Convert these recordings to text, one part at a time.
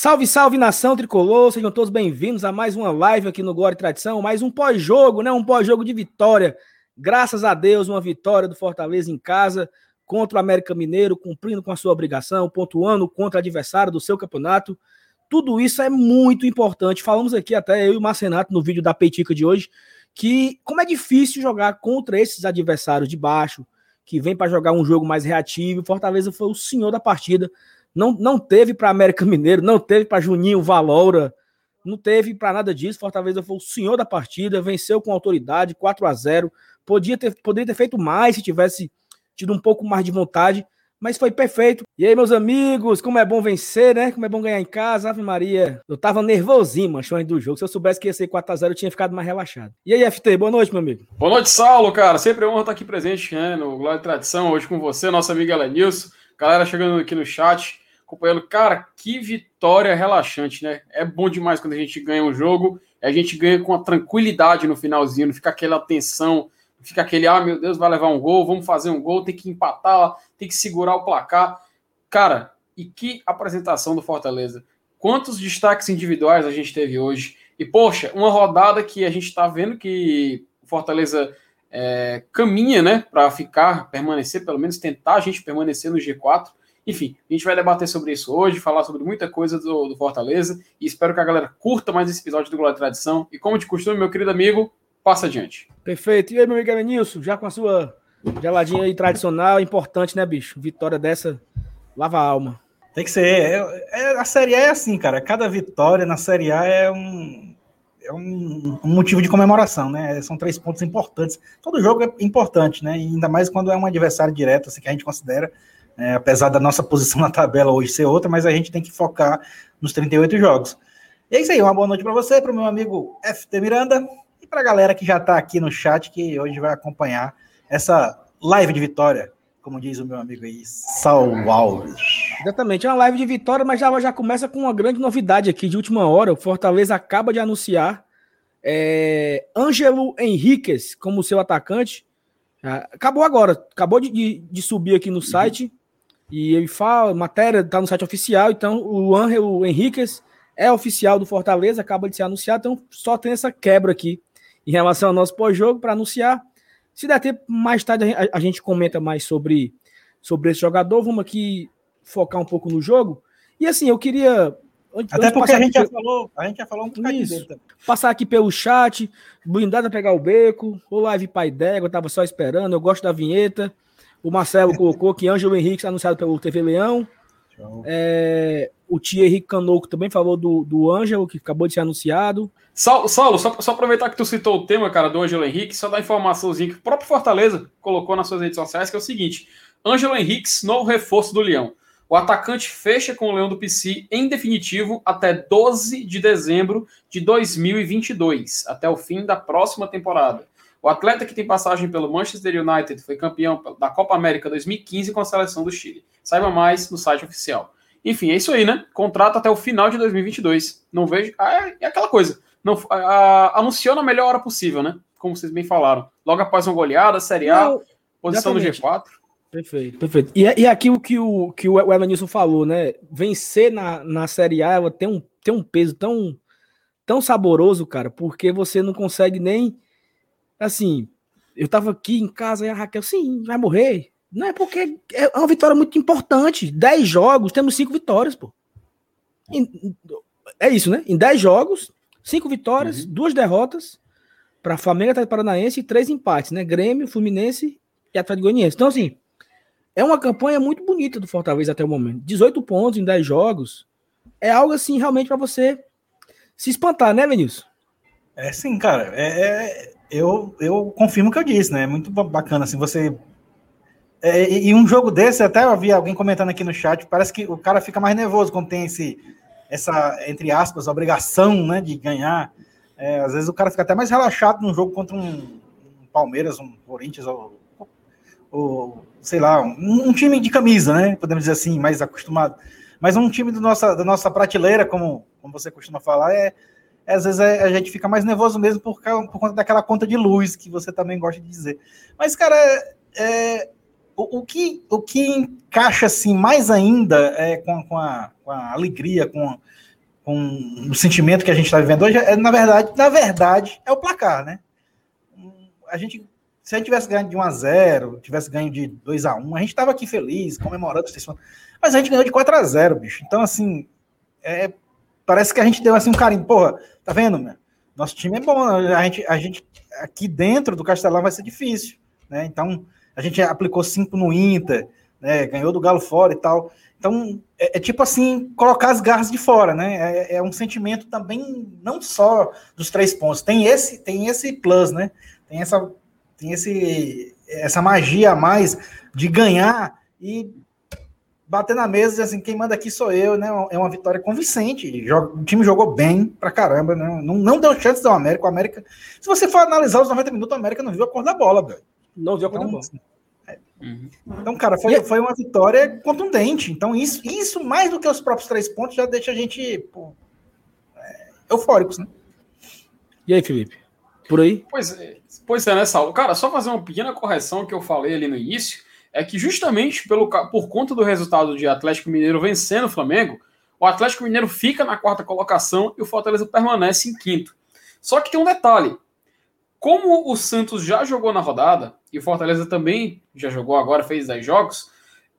Salve, salve nação tricolor, sejam todos bem-vindos a mais uma live aqui no Glória e Tradição, mais um pós-jogo, né? Um pós-jogo de vitória. Graças a Deus, uma vitória do Fortaleza em casa contra o América Mineiro, cumprindo com a sua obrigação, pontuando contra o adversário do seu campeonato. Tudo isso é muito importante. Falamos aqui até eu e o Marcenato no vídeo da Peitica de hoje que como é difícil jogar contra esses adversários de baixo, que vem para jogar um jogo mais reativo. Fortaleza foi o senhor da partida não, não teve para América Mineiro, não teve para Juninho Valora, não teve para nada disso. Fortaleza foi o senhor da partida, venceu com autoridade, 4 a 0 Podia ter, poderia ter feito mais se tivesse tido um pouco mais de vontade, mas foi perfeito. E aí, meus amigos, como é bom vencer, né? Como é bom ganhar em casa, Ave Maria. Eu tava nervosinho, macho, antes do jogo. Se eu soubesse que ia ser 4x0, eu tinha ficado mais relaxado. E aí, FT, boa noite, meu amigo. Boa noite, Saulo, cara. Sempre é honra estar aqui presente, né, no Glória e Tradição, hoje com você, nosso amigo Elenilson. Galera chegando aqui no chat acompanhando. Cara, que vitória relaxante, né? É bom demais quando a gente ganha um jogo, a gente ganha com a tranquilidade no finalzinho, não fica aquela tensão, não fica aquele, ah, meu Deus, vai levar um gol, vamos fazer um gol, tem que empatar, tem que segurar o placar. Cara, e que apresentação do Fortaleza. Quantos destaques individuais a gente teve hoje? E, poxa, uma rodada que a gente está vendo que o Fortaleza é, caminha, né, para ficar, permanecer, pelo menos tentar a gente permanecer no G4. Enfim, a gente vai debater sobre isso hoje, falar sobre muita coisa do, do Fortaleza e espero que a galera curta mais esse episódio do Glória e Tradição. E como de costume, meu querido amigo, passa adiante. Perfeito. E aí, meu amigo Elenilson, já com a sua geladinha aí tradicional, importante, né, bicho? Vitória dessa, lava a alma. Tem que ser. É, é, a Série A é assim, cara. Cada vitória na Série A é um, é um, um, motivo de comemoração, né? São três pontos importantes. Todo jogo é importante, né? E ainda mais quando é um adversário direto, assim, que a gente considera é, apesar da nossa posição na tabela hoje ser outra, mas a gente tem que focar nos 38 jogos. E é isso aí, uma boa noite para você, para o meu amigo FT Miranda e para a galera que já está aqui no chat, que hoje vai acompanhar essa live de vitória, como diz o meu amigo aí, Sal Alves. Exatamente, é uma live de vitória, mas já, já começa com uma grande novidade aqui de última hora. O Fortaleza acaba de anunciar é, Ângelo Henriquez como seu atacante. Ah, acabou agora, acabou de, de subir aqui no site. E ele fala, matéria está no site oficial, então o Angel Henriquez é oficial do Fortaleza, acaba de ser anunciado, então só tem essa quebra aqui em relação ao nosso pós-jogo para anunciar. Se der tempo, mais tarde a, gente comenta mais sobre, sobre esse jogador. Vamos aqui focar um pouco no jogo. E assim, eu queria. Até porque a gente, já falou, a gente já falou um pouquinho dele também. Passar aqui pelo chat, blindado a pegar o beco, o live pai d'égua, eu tava só esperando, eu gosto da vinheta. O Marcelo colocou que Ângelo Henrique anunciado pelo TV Leão. É, o Tia Henrique Canoco também falou do, do Ângelo, que acabou de ser anunciado. Saulo, Saulo só, só, aproveitar que tu citou o tema, cara, do Ângelo Henrique, só dar informaçãozinha que o próprio Fortaleza colocou nas suas redes sociais, que é o seguinte: Ângelo Henrique, novo reforço do Leão. O atacante fecha com o Leão do PC em definitivo até 12 de dezembro de 2022, até o fim da próxima temporada. O atleta que tem passagem pelo Manchester United foi campeão da Copa América 2015 com a seleção do Chile. Saiba mais no site oficial. Enfim, é isso aí, né? Contrato até o final de 2022. Não vejo. Ah, é, aquela coisa. Não, a, anunciou na melhor hora possível, né? Como vocês bem falaram. Logo após uma goleada, Série A, Não, posição exatamente. no G4. Perfeito, perfeito. E, e aqui o que o, que o Evanilson falou, né? Vencer na, na Série A ela tem um, tem um peso tão, tão saboroso, cara, porque você não consegue nem assim, eu tava aqui em casa e a Raquel, sim, vai morrer. Não é porque é uma vitória muito importante. 10 jogos, temos 5 vitórias, pô. É isso, né? Em 10 jogos, 5 vitórias, uhum. duas derrotas para Flamengo, Atlético Paranaense e três empates, né? Grêmio, Fluminense e Atlético Goianiense. Então, assim, é uma campanha muito bonita do Fortaleza até o momento. 18 pontos em 10 jogos. É algo assim realmente para você se espantar, né, Vinícius? É sim, cara. É, é, eu, eu confirmo o que eu disse, né? É muito bacana, assim, você... É, e um jogo desse, até eu vi alguém comentando aqui no chat, parece que o cara fica mais nervoso quando tem esse, essa, entre aspas, obrigação, né, de ganhar. É, às vezes o cara fica até mais relaxado num jogo contra um, um Palmeiras, um Corinthians, ou, ou sei lá, um, um, time de camisa, né, podemos dizer assim, mais acostumado. Mas um time do nossa, da nossa prateleira, como, como você costuma falar, é às vezes é, a gente fica mais nervoso mesmo por, por, conta daquela conta de luz que você também gosta de dizer. Mas, cara, é, o, o, que, o que encaixa assim mais ainda é, com, com, a, com a alegria, com, com o sentimento que a gente está vivendo hoje, é, na verdade, na verdade, é o placar, né? A gente, se a gente tivesse ganho de 1 a 0 tivesse ganho de 2 a 1 a gente estava aqui feliz, comemorando, mas a gente ganhou de 4 a 0 bicho. Então, assim, é, parece que a gente deu assim um carinho. Porra, tá vendo, meu? Nosso time é bom, a gente, a gente aqui dentro do Castelão vai ser difícil, né? Então, a gente aplicou 5 no Inter, né? Ganhou do Galo fora e tal. Então, é, é, tipo assim, colocar as garras de fora, né? É, é, um sentimento também, não só dos três pontos, tem esse, tem esse plus, né? Tem essa, tem esse, essa magia a mais de ganhar e bater na mesa e dizer assim, quem manda aqui sou eu, né? É uma vitória convincente. O time jogou bem pra caramba, né? Não, não deu chance do América. O América, se você for analisar os 90 minutos, o América não viu a cor da bola, velho. Não viu a cor então, da bola. Uhum. Então, cara, foi, foi uma vitória contundente. Então, isso, isso, mais do que os próprios três pontos, já deixa a gente pô, é, eufóricos, né? E aí, Felipe? Por aí? Pois é, pois é, né, Saulo? Cara, só fazer uma pequena correção que eu falei ali no início, é que justamente pelo, por conta do resultado de Atlético Mineiro vencendo o Flamengo, o Atlético Mineiro fica na quarta colocação e o Fortaleza permanece em quinto. Só que tem um detalhe: como o Santos já jogou na rodada, e o Fortaleza também já jogou agora, fez 10 jogos,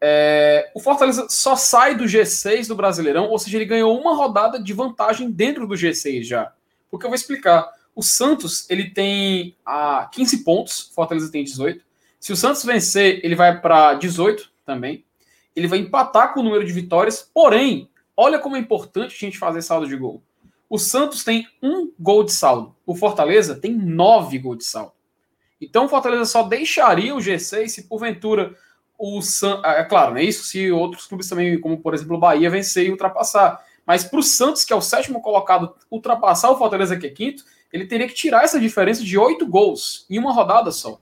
é, o Fortaleza só sai do G6 do Brasileirão, ou seja, ele ganhou uma rodada de vantagem dentro do G6 já. Porque eu vou explicar. O Santos ele tem a 15 pontos, Fortaleza tem 18. Se o Santos vencer, ele vai para 18 também. Ele vai empatar com o número de vitórias, porém, olha como é importante a gente fazer saldo de gol. O Santos tem um gol de saldo. O Fortaleza tem nove gols de saldo. Então o Fortaleza só deixaria o G6 se porventura o Santos. É claro, é isso se outros clubes também, como por exemplo o Bahia, vencer e ultrapassar. Mas para o Santos, que é o sétimo colocado, ultrapassar o Fortaleza, que é quinto, ele teria que tirar essa diferença de oito gols em uma rodada só.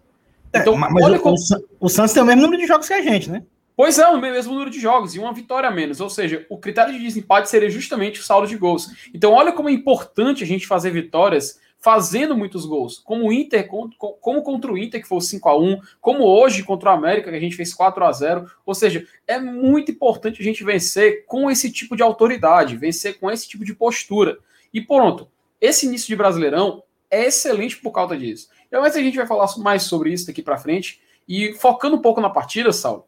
É, então, mas olha o, como... o Santos tem o mesmo número de jogos que a gente, né? Pois é, o mesmo número de jogos e uma vitória a menos. Ou seja, o critério de desempate seria justamente o saldo de gols. Então, olha como é importante a gente fazer vitórias fazendo muitos gols. Como o Inter, como contra o Inter, que foi 5 a 1 como hoje contra o América, que a gente fez 4 a 0 Ou seja, é muito importante a gente vencer com esse tipo de autoridade, vencer com esse tipo de postura. E pronto, esse início de Brasileirão é excelente por causa disso. Então, mas a gente vai falar mais sobre isso daqui para frente. E focando um pouco na partida, Saulo,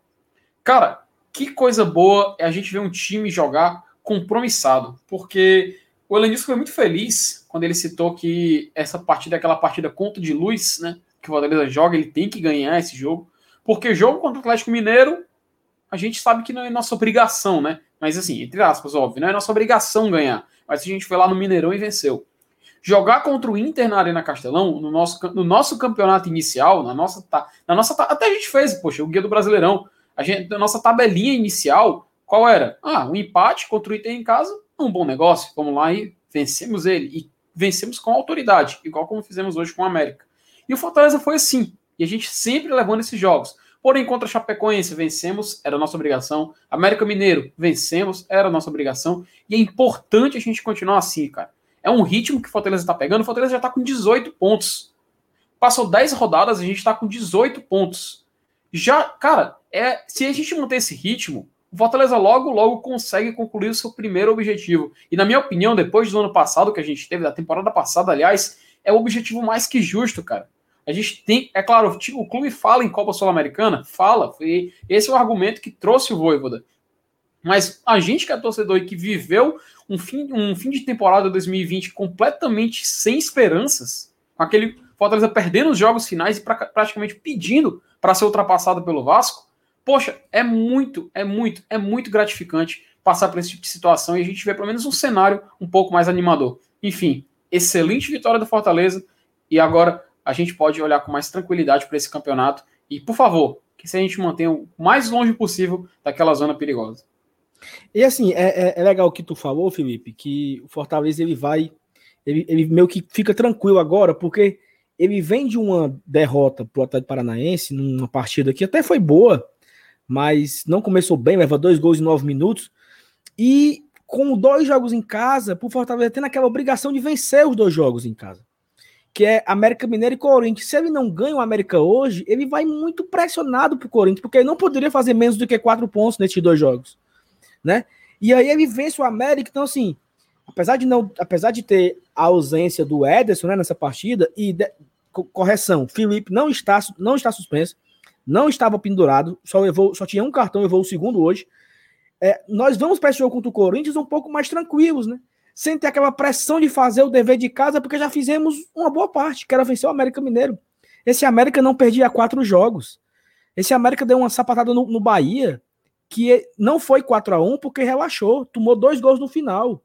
Cara, que coisa boa é a gente ver um time jogar compromissado, porque o Elenilson foi muito feliz quando ele citou que essa partida é aquela partida contra de luz, né? Que o Fortaleza joga, ele tem que ganhar esse jogo, porque jogo contra o Atlético Mineiro, a gente sabe que não é nossa obrigação, né? Mas assim, entre aspas, óbvio, não é nossa obrigação ganhar. Mas a gente foi lá no Mineirão e venceu. Jogar contra o Inter na Arena Castelão, no nosso, no nosso campeonato inicial, na nossa, na nossa. Até a gente fez, poxa, o Guia do Brasileirão a, gente, nossa tabelinha inicial, qual era? Ah, um empate contra o Inter em casa, um bom negócio. Vamos lá e vencemos ele. E vencemos com autoridade, igual como fizemos hoje com o América. E o Fortaleza foi assim. E a gente sempre levando esses jogos. Porém, contra a Chapecoense, vencemos, era nossa obrigação. América Mineiro, vencemos, era nossa obrigação. E é importante a gente continuar assim, cara. É um ritmo que o Fortaleza está pegando. O Fortaleza já está com 18 pontos. Passou 10 rodadas, a gente está com 18 pontos. Já, cara, é se a gente manter esse ritmo, o Fortaleza logo, logo consegue concluir o seu primeiro objetivo. E na minha opinião, depois do ano passado que a gente teve, da temporada passada, aliás, é o objetivo mais que justo, cara. A gente tem, é claro, o clube fala em Copa Sul-Americana, fala, foi esse é o argumento que trouxe o Voivoda. Mas a gente que é torcedor e que viveu um fim, um fim de temporada 2020 completamente sem esperanças, com aquele Fortaleza perdendo os jogos finais e pra, praticamente pedindo para ser ultrapassado pelo Vasco, poxa, é muito, é muito, é muito gratificante passar por esse tipo de situação e a gente vê pelo menos um cenário um pouco mais animador. Enfim, excelente vitória do Fortaleza e agora a gente pode olhar com mais tranquilidade para esse campeonato e, por favor, que se a gente mantenha o mais longe possível daquela zona perigosa. E assim, é, é, é legal o que tu falou, Felipe, que o Fortaleza ele vai, ele, ele meio que fica tranquilo agora, porque ele vem de uma derrota para o Atlético Paranaense, numa partida que até foi boa, mas não começou bem, leva dois gols em nove minutos. E com dois jogos em casa, por Fortaleza tendo aquela obrigação de vencer os dois jogos em casa, que é América Mineiro e Corinthians. Se ele não ganha o América hoje, ele vai muito pressionado para o Corinthians, porque ele não poderia fazer menos do que quatro pontos nesses dois jogos, né? E aí ele vence o América, então assim, apesar de não, apesar de ter a ausência do Ederson né, nessa partida e de, correção, Felipe não está não está suspenso, não estava pendurado, só levou, só tinha um cartão, levou o segundo hoje. É, nós vamos para esse jogo contra o Corinthians um pouco mais tranquilos, né? Sem ter aquela pressão de fazer o dever de casa, porque já fizemos uma boa parte, que era vencer o América Mineiro. Esse América não perdia quatro jogos. Esse América deu uma sapatada no, no Bahia, que não foi 4 a 1 porque relaxou, tomou dois gols no final.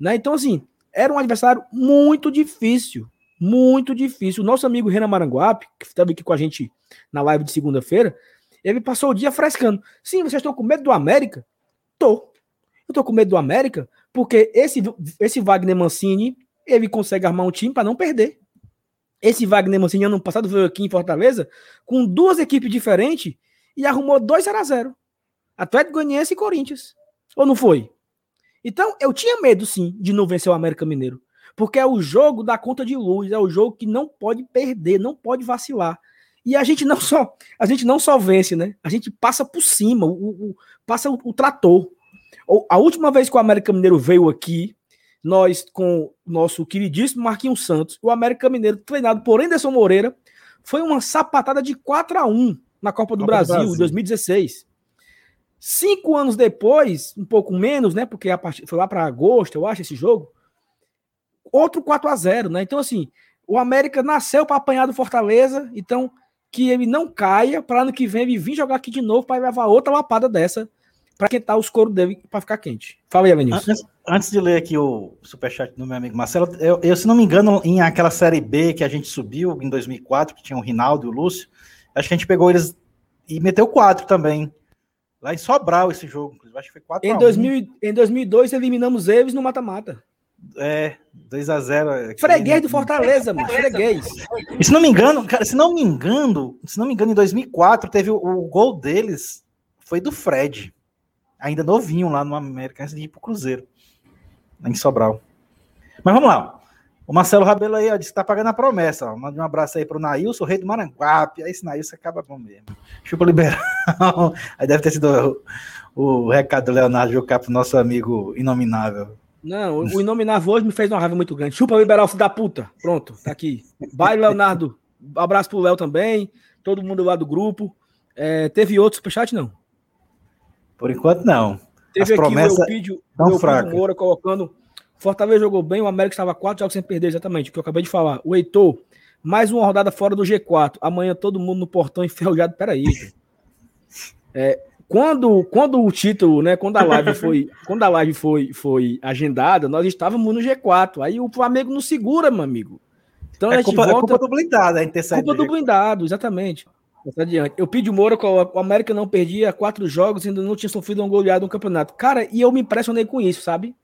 Né? Então, assim, era um adversário muito difícil. Muito difícil. O nosso amigo Renan Maranguape, que estava aqui com a gente na live de segunda-feira, ele passou o dia frescando. Sim, vocês estão com medo do América? Tô. Eu tô com medo do América porque esse, esse Wagner Mancini, ele consegue armar um time para não perder. Esse Wagner Mancini, ano passado, veio aqui em Fortaleza com duas equipes diferentes e arrumou 2 0 a 0 Atlético Goianiense e Corinthians. Ou não foi? Então, eu tinha medo, sim, de não vencer o América Mineiro. Porque é o jogo da conta de luz, é o jogo que não pode perder, não pode vacilar. E a gente não só, a gente não só vence, né? A gente passa por cima, o, o passa o, o trator. A última vez que o América Mineiro veio aqui, nós com o nosso queridíssimo Marquinhos Santos, o América Mineiro, treinado por Anderson Moreira, foi uma sapatada de 4 a 1 na Copa do, Copa Brasil, do Brasil, em 2016. Cinco anos depois, um pouco menos, né? Porque a part... foi lá para agosto, eu acho, esse jogo. Outro 4 a 0 né? Então, assim, o América nasceu para apanhar do Fortaleza, então que ele não caia para ano que vem ele vir jogar aqui de novo para levar outra lapada dessa para quentar os coros dele para ficar quente. Fala aí, Vinícius. Antes, antes, de ler aqui o superchat do meu amigo Marcelo, eu, eu, se não me engano, em aquela série B que a gente subiu em 2004, que tinha o Rinaldo e o Lúcio, acho que a gente pegou eles e meteu quatro também. Lá em Sobral esse jogo, acho que foi 4 em, 2000, em 2002 eliminamos eles no mata-mata. É, 2 a 0 Freguês do Fortaleza, mano, freguês. E se não me engano, cara, se não me engano, se não me engano, em 2004 teve o, o gol deles foi do Fred, ainda novinho lá no América antes de ir pro Cruzeiro, em Sobral. Mas vamos lá. O Marcelo Rabelo aí ó, disse que tá pagando a promessa. Ó. Manda um abraço aí pro Nailson, o rei do Maranguape. Aí esse Nailson acaba bom mesmo. Chupa liberal. aí deve ter sido o, o recado do Leonardo Jucá pro nosso amigo inominável. Não, o inominável hoje me fez uma raiva muito grande. Chupa liberal, filho da puta. Pronto, tá aqui. Vai, Leonardo. Abraço pro Léo também. Todo mundo lá do grupo. É, teve outro superchat, não? Por enquanto, não. Teve As aqui promessas o Elpidio, o Moura colocando Fortaleza jogou bem, o América estava quatro jogos sem perder, exatamente, o que eu acabei de falar. O Heitor, mais uma rodada fora do G4. Amanhã todo mundo no portão enferrujado. Peraí. É, quando, quando o título, né? Quando a live foi, quando a live foi, foi agendada, nós estávamos no G4. Aí o Flamengo não segura, meu amigo. Então é a gente culpa, volta. É culpa do blindado, é culpa do blindado, exatamente. Adiante. Eu pedi o Moura, o América não perdia quatro jogos, ainda não tinha sofrido um goleado no campeonato. Cara, e eu me impressionei com isso, sabe?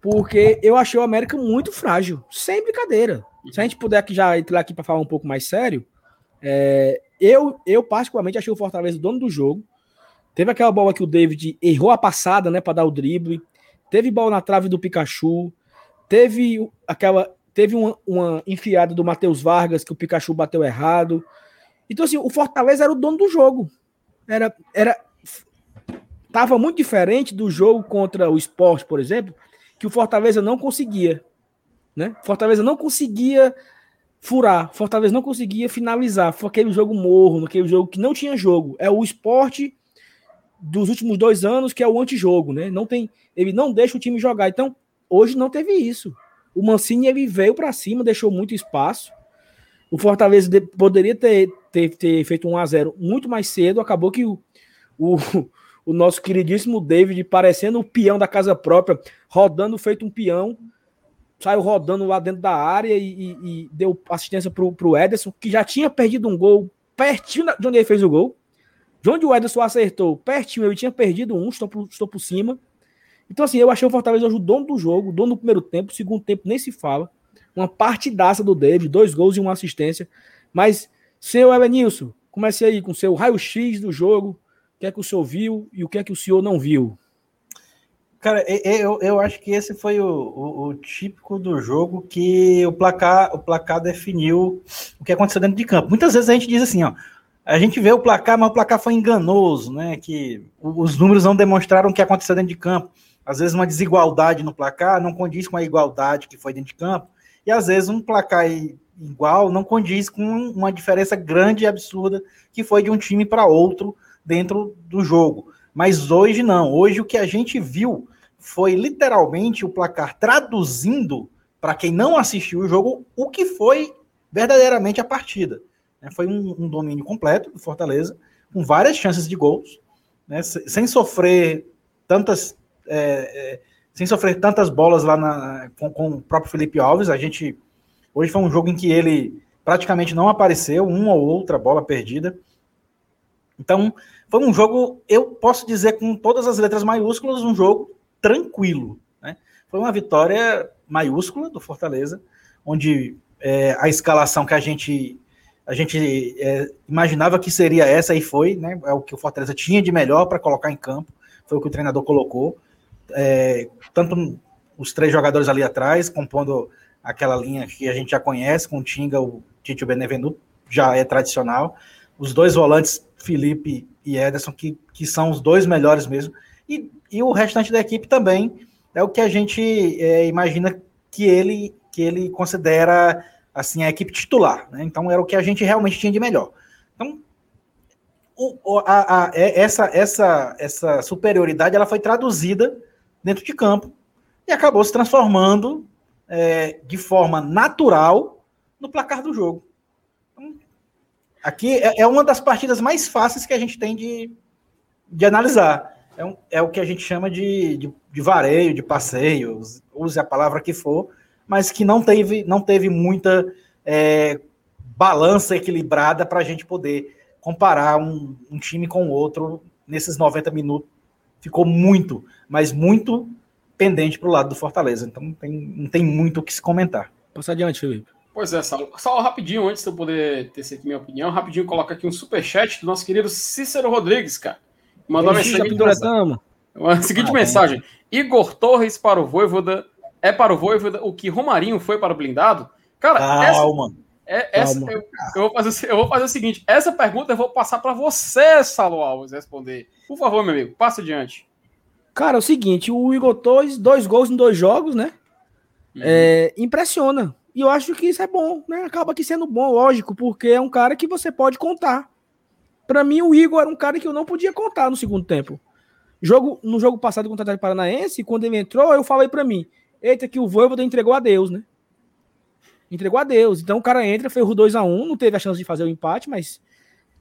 Porque eu achei o América muito frágil, sem brincadeira. Se a gente puder aqui já entrar aqui para falar um pouco mais sério, é, eu, eu particularmente achei o Fortaleza o dono do jogo. Teve aquela bola que o David errou a passada, né, para dar o drible. Teve bola na trave do Pikachu. Teve aquela, teve uma, uma enfiada do Matheus Vargas que o Pikachu bateu errado. Então assim, o Fortaleza era o dono do jogo. Era, era tava muito diferente do jogo contra o Sport, por exemplo, que o Fortaleza não conseguia. Né? Fortaleza não conseguia furar, Fortaleza não conseguia finalizar. Foi aquele jogo morro, aquele jogo que não tinha jogo. É o esporte dos últimos dois anos que é o antijogo, né? Não tem, ele não deixa o time jogar. Então, hoje não teve isso. O Mancini ele veio para cima, deixou muito espaço. O Fortaleza poderia ter, ter, ter feito um a 0 muito mais cedo. Acabou que o, o, o nosso queridíssimo David, parecendo o peão da casa própria, rodando feito um peão, saiu rodando lá dentro da área e, e, e deu assistência para o Ederson, que já tinha perdido um gol pertinho de onde ele fez o gol. De onde o Ederson acertou, pertinho, ele tinha perdido um, estou por, estou por cima. Então, assim, eu achei o Fortaleza hoje o dono do jogo, o dono do primeiro tempo, segundo tempo nem se fala. Uma partidaça do David, dois gols e uma assistência. Mas, seu Elenilson, comece aí com seu raio-x do jogo, que é que o senhor viu e o que é que o senhor não viu? Cara, eu, eu acho que esse foi o, o, o, típico do jogo que o placar, o placar definiu o que aconteceu dentro de campo. Muitas vezes a gente diz assim, ó, a gente vê o placar, mas o placar foi enganoso, né? Que os números não demonstraram o que aconteceu dentro de campo. às vezes uma desigualdade no placar não condiz com a igualdade que foi dentro de campo, e às vezes um placar igual não condiz com uma diferença grande e absurda que foi de um time para outro dentro do jogo. Mas hoje não. Hoje o que a gente viu foi literalmente o placar traduzindo para quem não assistiu o jogo o que foi verdadeiramente a partida. Né? Foi um, um, domínio completo do Fortaleza, com várias chances de gols, né? sem sofrer tantas é, é, sem sofrer tantas bolas lá na, com, com, o próprio Felipe Alves. A gente hoje foi um jogo em que ele praticamente não apareceu, uma ou outra bola perdida. Então, foi um jogo, eu posso dizer com todas as letras maiúsculas, um jogo tranquilo. Né? Foi uma vitória maiúscula do Fortaleza, onde é, a escalação que a gente a gente é, imaginava que seria essa e foi, né? É o que o Fortaleza tinha de melhor para colocar em campo, foi o que o treinador colocou. É, tanto os três jogadores ali atrás, compondo aquela linha que a gente já conhece, com o Tinga, o Tite e o Benevenuto, já é tradicional. Os dois volantes, Felipe e Ederson, que, que são os dois melhores mesmo. E, e o restante da equipe também é o que a gente é, imagina que ele, que ele considera assim a equipe titular. Né? Então era o que a gente realmente tinha de melhor. Então o, a, a, é, essa, essa, essa superioridade ela foi traduzida dentro de campo e acabou se transformando é, de forma natural no placar do jogo. Aqui é, é, uma das partidas mais fáceis que a gente tem de, de analisar. É, um, é o que a gente chama de, de, de vareio, de passeio, use a palavra que for, mas que não teve, não teve muita é, balança equilibrada para a gente poder comparar um, um time com o outro nesses 90 minutos. Ficou muito, mas muito pendente para o lado do Fortaleza. Então não tem, não tem muito o que se comentar. Passa adiante, Felipe. Pois é, Saulo. Só rapidinho, antes de eu poder ter aqui minha opinião, rapidinho coloca aqui um superchat do nosso querido Cícero Rodrigues, cara. Mandou uma seguinte, mensagem. uma seguinte ah, mensagem. Igor Torres para o Voivoda é para o Voivoda o que Romarinho foi para o blindado? Cara, Calma. É, essa, eu, eu, vou fazer, eu vou fazer o seguinte: essa pergunta eu vou passar para você, Salo Alves, responder. Por favor, meu amigo, passa adiante. Cara, é o seguinte: o Igor Torres, dois gols em dois jogos, né? Uhum. É, impressiona. E eu acho que isso é bom, né? Acaba aqui sendo bom, lógico, porque é um cara que você pode contar. Para mim, o Igor era um cara que eu não podia contar no segundo tempo. Jogo, no jogo passado contra o Paranaense, quando ele entrou, eu falei para mim: eita, que o Voivoda entregou a Deus, né? entregou a Deus. Então o cara entra, foi o 2x1, um, não teve a chance de fazer o empate, mas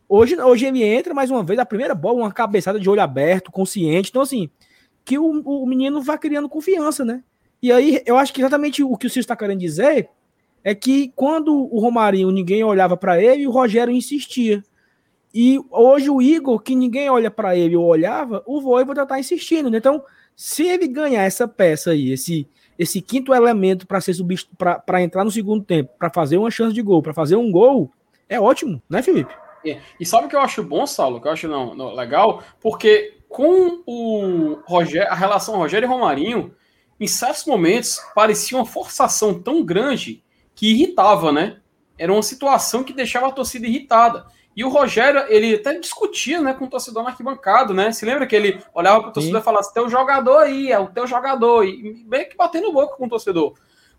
hoje, hoje ele entra mais uma vez, a primeira bola, uma cabeçada de olho aberto, consciente. Então, assim, que o, o menino vai criando confiança, né? E aí, eu acho que exatamente o que o Cício está querendo dizer é que quando o Romarinho ninguém olhava para ele, o Rogério insistia. E hoje o Igor, que ninguém olha para ele ou olhava, o Voivoda tá insistindo. Né? Então, se ele ganhar essa peça aí, esse, esse quinto elemento para ser para entrar no segundo tempo, para fazer uma chance de gol, para fazer um gol, é ótimo, né, Felipe? É. E sabe o que eu acho bom, Saulo? Que eu acho não, não, legal? Porque com o Rogério, a relação Rogério e Romarinho, em certos momentos parecia uma forçação tão grande que irritava, né? Era uma situação que deixava a torcida irritada. E o Rogério, ele até discutia né, com o torcedor na arquibancada, né? Se lembra que ele olhava para o torcedor e falava teu jogador aí, é o teu jogador, e meio que batendo boca com o torcedor.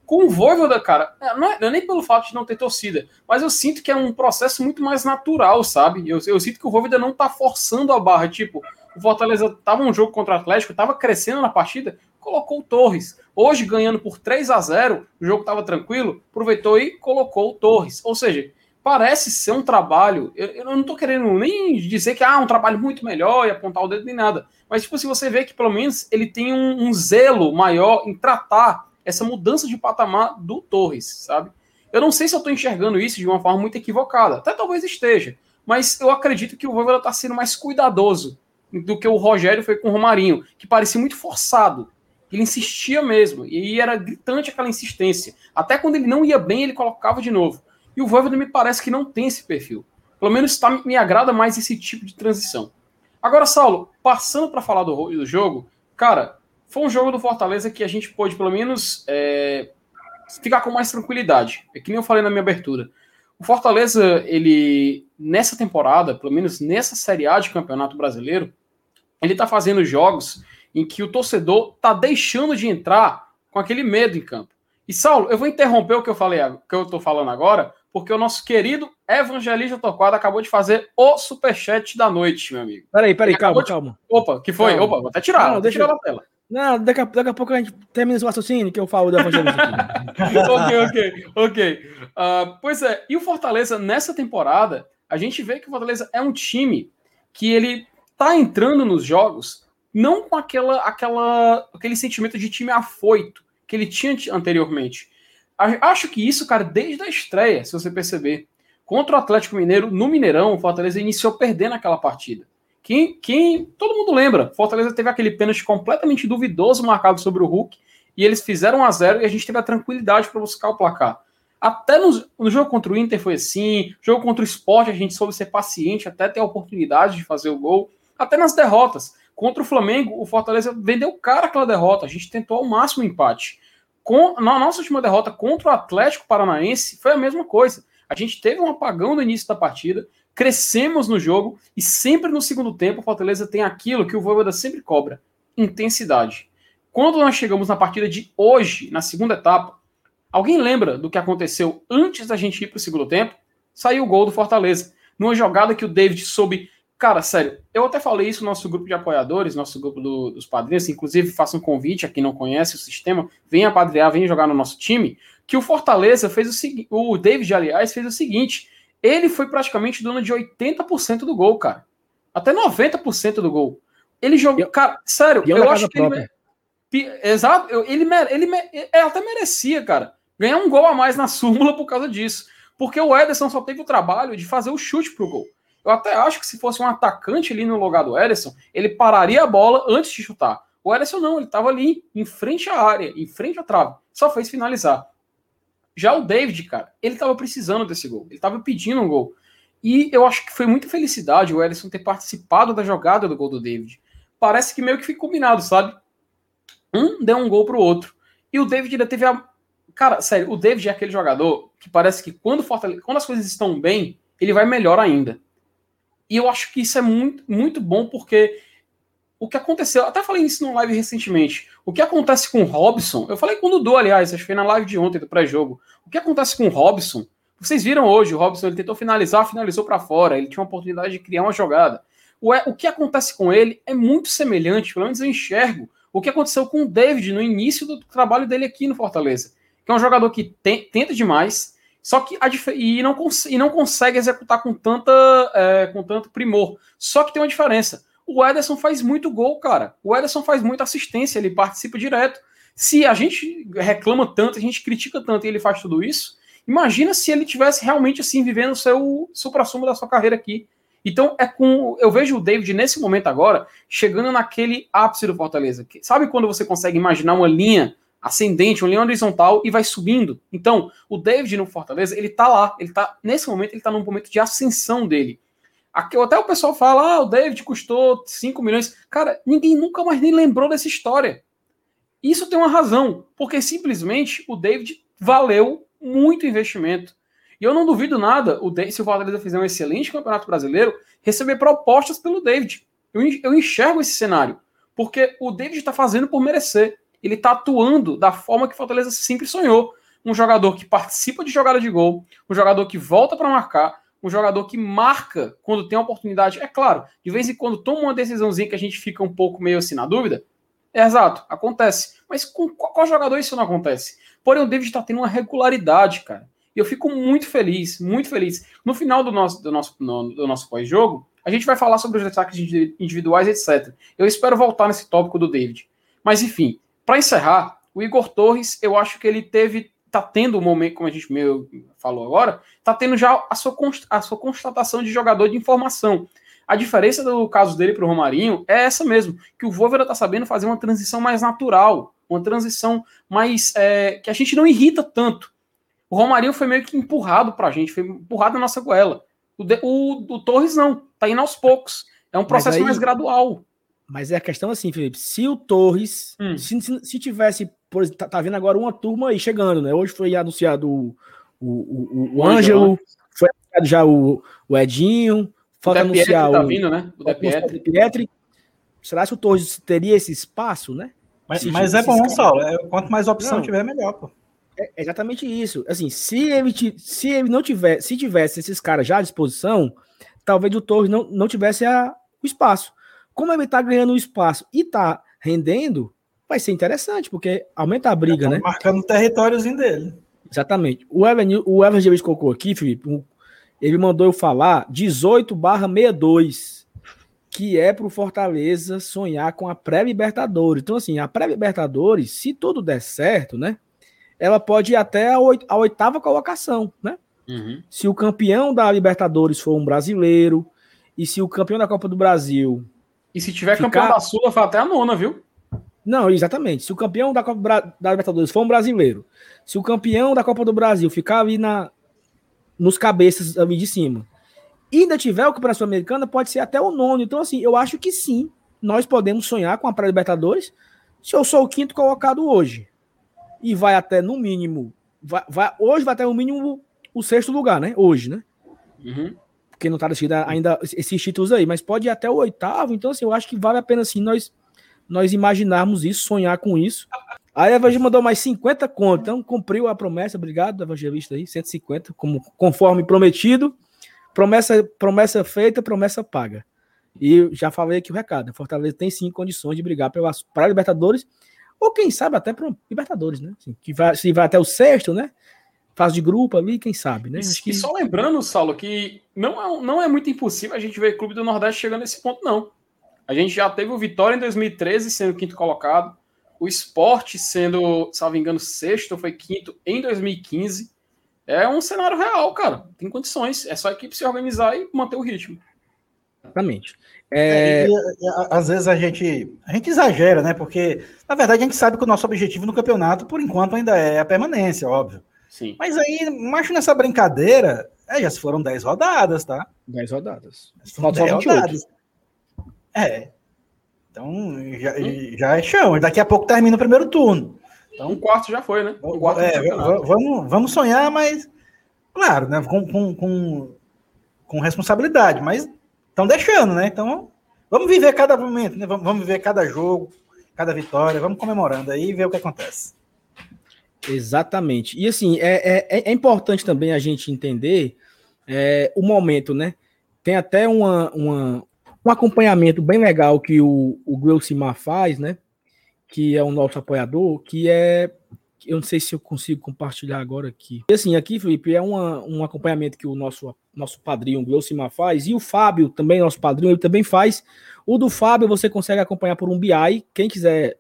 Com o Voivoda, cara, é, não é, não é, nem pelo fato de não ter torcida, mas eu sinto que é um processo muito mais natural, sabe? Eu, eu sinto que o Voivoda não tá forçando a barra, tipo, o Fortaleza tava um jogo contra o Atlético, tava crescendo na partida, colocou o Torres. Hoje, ganhando por 3 a 0 o jogo tava tranquilo, aproveitou e colocou o Torres. Ou seja, parece ser um trabalho. Eu, eu não estou querendo nem dizer que ah, um trabalho muito melhor e apontar o dedo nem nada. Mas, tipo, se você vê que pelo menos ele tem um, um, zelo maior em tratar essa mudança de patamar do Torres, sabe? Eu não sei se eu estou enxergando isso de uma forma muito equivocada. Até talvez esteja. Mas eu acredito que o Voivoda está sendo mais cuidadoso do que o Rogério foi com o Romarinho, que parecia muito forçado. Ele insistia mesmo. E era gritante aquela insistência. Até quando ele não ia bem, ele colocava de novo. E o Voivoda me parece que não tem esse perfil. Pelo menos tá, me agrada mais esse tipo de transição. Agora, Saulo, passando para falar do, do, jogo, cara, foi um jogo do Fortaleza que a gente pôde, pelo menos, é, ficar com mais tranquilidade. É que nem eu falei na minha abertura. O Fortaleza, ele, nessa temporada, pelo menos nessa Série A de Campeonato Brasileiro, ele tá fazendo jogos em que o torcedor tá deixando de entrar com aquele medo em campo. E Saulo, eu vou interromper o que eu falei, que eu tô falando agora, porque o nosso querido Evangelista Torquado acabou de fazer o superchat da noite, meu amigo. Peraí, peraí, calma, de... calma. Opa, que foi? Calma. Opa, vou até tirar, não, deixa tirar eu... tela. Não, daqui a, daqui a pouco a gente termina esse raciocínio que eu falo do Evangelista. ok, ok, ok. Uh, pois é, e o Fortaleza, nessa temporada, a gente vê que o Fortaleza é um time que ele tá entrando nos jogos não com aquela, aquela, aquele sentimento de time afoito que ele tinha anteriormente. Acho que isso, cara, desde a estreia, se você perceber, contra o Atlético Mineiro no Mineirão, o Fortaleza iniciou perdendo aquela partida. Quem, quem todo mundo lembra, Fortaleza teve aquele pênalti completamente duvidoso marcado sobre o Hulk e eles fizeram 1 a 0 e a gente teve a tranquilidade para buscar o placar. Até no, no, jogo contra o Inter foi assim, jogo contra o Sport a gente soube ser paciente até ter a oportunidade de fazer o gol. Até nas derrotas. Contra o Flamengo, o Fortaleza vendeu cara aquela derrota. A gente tentou ao máximo empate. Com, na nossa última derrota contra o Atlético Paranaense, foi a mesma coisa. A gente teve um apagão no início da partida, crescemos no jogo e sempre no segundo tempo o Fortaleza tem aquilo que o Voivoda sempre cobra: intensidade. Quando nós chegamos na partida de hoje, na segunda etapa, alguém lembra do que aconteceu antes da gente ir para o segundo tempo? Saiu o gol do Fortaleza, numa jogada que o David soube Cara, sério, eu até falei isso no nosso grupo de apoiadores, nosso grupo do, dos padrinhos, inclusive faço um convite a quem não conhece o sistema, venha padrear, venha jogar no nosso time, que o Fortaleza fez o seguinte, o David, aliás, fez o seguinte, ele foi praticamente dono de 80% do gol, cara. Até 90% do gol. Ele jogou, eu, cara, sério, eu acho que própria. ele... Exato, ele, ele, ele, ele até merecia, cara, ganhar um gol a mais na súmula por causa disso. Porque o Ederson só teve o trabalho de fazer o chute pro gol. Eu até acho que se fosse um atacante ali no lugar do Ederson, ele pararia a bola antes de chutar. O Ederson não, ele estava ali em frente à área, em frente à trave, só fez finalizar. Já o David, cara, ele estava precisando desse gol, ele estava pedindo um gol. E eu acho que foi muita felicidade o Ederson ter participado da jogada do gol do David. Parece que meio que foi combinado, sabe? Um deu um gol pro outro. E o David ainda teve a. Cara, sério, o David é aquele jogador que parece que quando, quando as coisas estão bem, ele vai melhor ainda. E eu acho que isso é muito, muito bom porque o que aconteceu, até falei isso no live recentemente. O que acontece com o Robson, eu falei com o Dudu, aliás, acho que foi na live de ontem do pré-jogo. O que acontece com o Robson? Vocês viram hoje, o Robson ele tentou finalizar, finalizou para fora, ele tinha uma oportunidade de criar uma jogada. O, o que acontece com ele é muito semelhante, pelo menos eu enxergo, o que aconteceu com o David no início do trabalho dele aqui no Fortaleza. Que é um jogador que tenta demais, só que e não, e não consegue executar com, tanta, é, com tanto primor. Só que tem uma diferença. O Ederson faz muito gol, cara. O Ederson faz muita assistência, ele participa direto. Se a gente reclama tanto, a gente critica tanto e ele faz tudo isso, imagina se ele tivesse realmente assim vivendo o seu supra-sumo da sua carreira aqui. Então é com eu vejo o David nesse momento agora chegando naquele ápice do Fortaleza. Sabe quando você consegue imaginar uma linha ascendente, uma linha horizontal e vai subindo. Então, o David no Fortaleza, ele tá lá, ele tá nesse momento ele tá num momento de ascensão dele. Aqui, até o pessoal fala: "Ah, o David custou 5 milhões". Cara, ninguém nunca mais nem lembrou dessa história. Isso tem uma razão, porque simplesmente o David valeu muito investimento. E eu não duvido nada, o David, se o Fortaleza fizer um excelente Campeonato Brasileiro, receber propostas pelo David. Eu, eu enxergo esse cenário, porque o David está fazendo por merecer ele está atuando da forma que Fortaleza sempre sonhou. Um jogador que participa de jogada de gol, um jogador que volta para marcar, um jogador que marca quando tem a oportunidade. É claro, de vez em quando toma uma decisãozinha que a gente fica um pouco meio assim na dúvida. É exato, acontece. Mas com qual jogador isso não acontece? Porém, o David está tendo uma regularidade, cara. E eu fico muito feliz, muito feliz. No final do nosso, do nosso, no, do nosso pós-jogo, a gente vai falar sobre os destaques individuais, etc. Eu espero voltar nesse tópico do David. Mas enfim, para encerrar, o Igor Torres, eu acho que ele teve, tá tendo um momento, como a gente meio falou agora, tá tendo já a sua, a sua constatação de jogador de informação. A diferença do caso dele para o Romarinho é essa mesmo, que o Vôvera tá sabendo fazer uma transição mais natural, uma transição mais é, que a gente não irrita tanto. O Romarinho foi meio que empurrado para a gente, foi empurrado na nossa goela. O, de, o, o Torres não, tá indo aos poucos. É um processo aí, mais gradual. Mas é a questão assim, Felipe. Se o Torres, hum. se, se, se, tivesse, por, tá, tá vendo agora uma turma aí chegando, né? Hoje foi anunciado o, o, o, o Ângelo, foi anunciado já o, o Edinho, falta o anunciar tá vindo, né? O, o Pietri. será que o Torres teria esse espaço, né? Mas, mas é bom, Saulo. É, quanto mais opção não, tiver, melhor, pô. É exatamente isso. Assim, se ele, se ele não tiver, se tivesse esses caras já à disposição, talvez o Torres não, não tivesse a, o espaço. Como ele tá ganhando o espaço e tá rendendo, vai ser interessante, porque aumenta a briga, tá né? Marcando o territóriozinho dele. Exatamente. O Evan, o Evan James colocou aqui, Felipe, ele mandou eu falar 18 barra 62, que é para o Fortaleza sonhar com a pré-Libertadores. Então, assim, a pré-Libertadores, se tudo der certo, né? Ela pode ir até a, oitava colocação, né? Uhum. Se o campeão da Libertadores for um brasileiro, e se o campeão da Copa do Brasil. E se tiver ficar... campeão da Sula, foi até a nona, viu? Não, exatamente. Se o campeão da Copa da Libertadores for um brasileiro, se o campeão da Copa do Brasil ficar ali na, nos cabeças ali de cima, e ainda tiver o Campeonato Sul-Americana, pode ser até o nono. Então, assim, eu acho que sim, nós podemos sonhar com a pré-Libertadores se eu sou o quinto colocado hoje. E vai até, no mínimo, vai, vai, hoje vai até no mínimo o sexto lugar, né? Hoje, né? Uhum. Porque não tá decidido ainda esses títulos aí, mas pode ir até o oitavo. Então, assim, eu acho que vale a pena, assim, nós nós imaginarmos isso, sonhar com isso. Aí a Evangelista mandou mais 50 conto. Então, cumpriu a promessa. Obrigado, Evangelista aí. 150, como, conforme prometido. Promessa, promessa feita, promessa paga. E já falei aqui o recado. Fortaleza tem sim condições de brigar para a Libertadores. Ou quem sabe até para Libertadores, né? Assim, que vai, se vai até o sexto, né? Fase de grupo ali, quem sabe, né? E, que... só lembrando, Saulo, que não é, não é muito impossível a gente ver Clube do Nordeste chegando nesse ponto, não. A gente já teve o Vitória em 2013 sendo quinto colocado, o Esporte sendo, salvo engano, sexto, foi quinto em 2015. É um cenário real, cara. Tem condições. É só a equipe se organizar e manter o ritmo. Exatamente. É... É, às vezes a gente, a gente exagera, né? Porque, na verdade, a gente sabe que o nosso objetivo no campeonato, por enquanto, ainda é a permanência, óbvio. Sim. Mas aí, macho nessa brincadeira, é, já se foram 10 rodadas, tá? 10 rodadas. Faltam 10 rodadas. É. Então já, hum. já é chão. Daqui a pouco termina o primeiro turno. Então, um quarto já foi, né? Um quarto é, vamos, vamos sonhar, mas claro, né? Com, com, com, com responsabilidade, mas estão deixando, né? Então vamos viver cada momento, né? Vamos viver cada jogo, cada vitória, vamos comemorando aí e ver o que acontece. Exatamente. E assim, é, é, é importante também a gente entender é, o momento, né? Tem até uma, uma, um acompanhamento bem legal que o, o Gleucimar faz, né? Que é o nosso apoiador, que é. Eu não sei se eu consigo compartilhar agora aqui. E assim, aqui, Felipe, é uma, um acompanhamento que o nosso, nosso padrinho, o faz, e o Fábio, também, nosso padrinho, ele também faz. O do Fábio você consegue acompanhar por um BI. Quem quiser,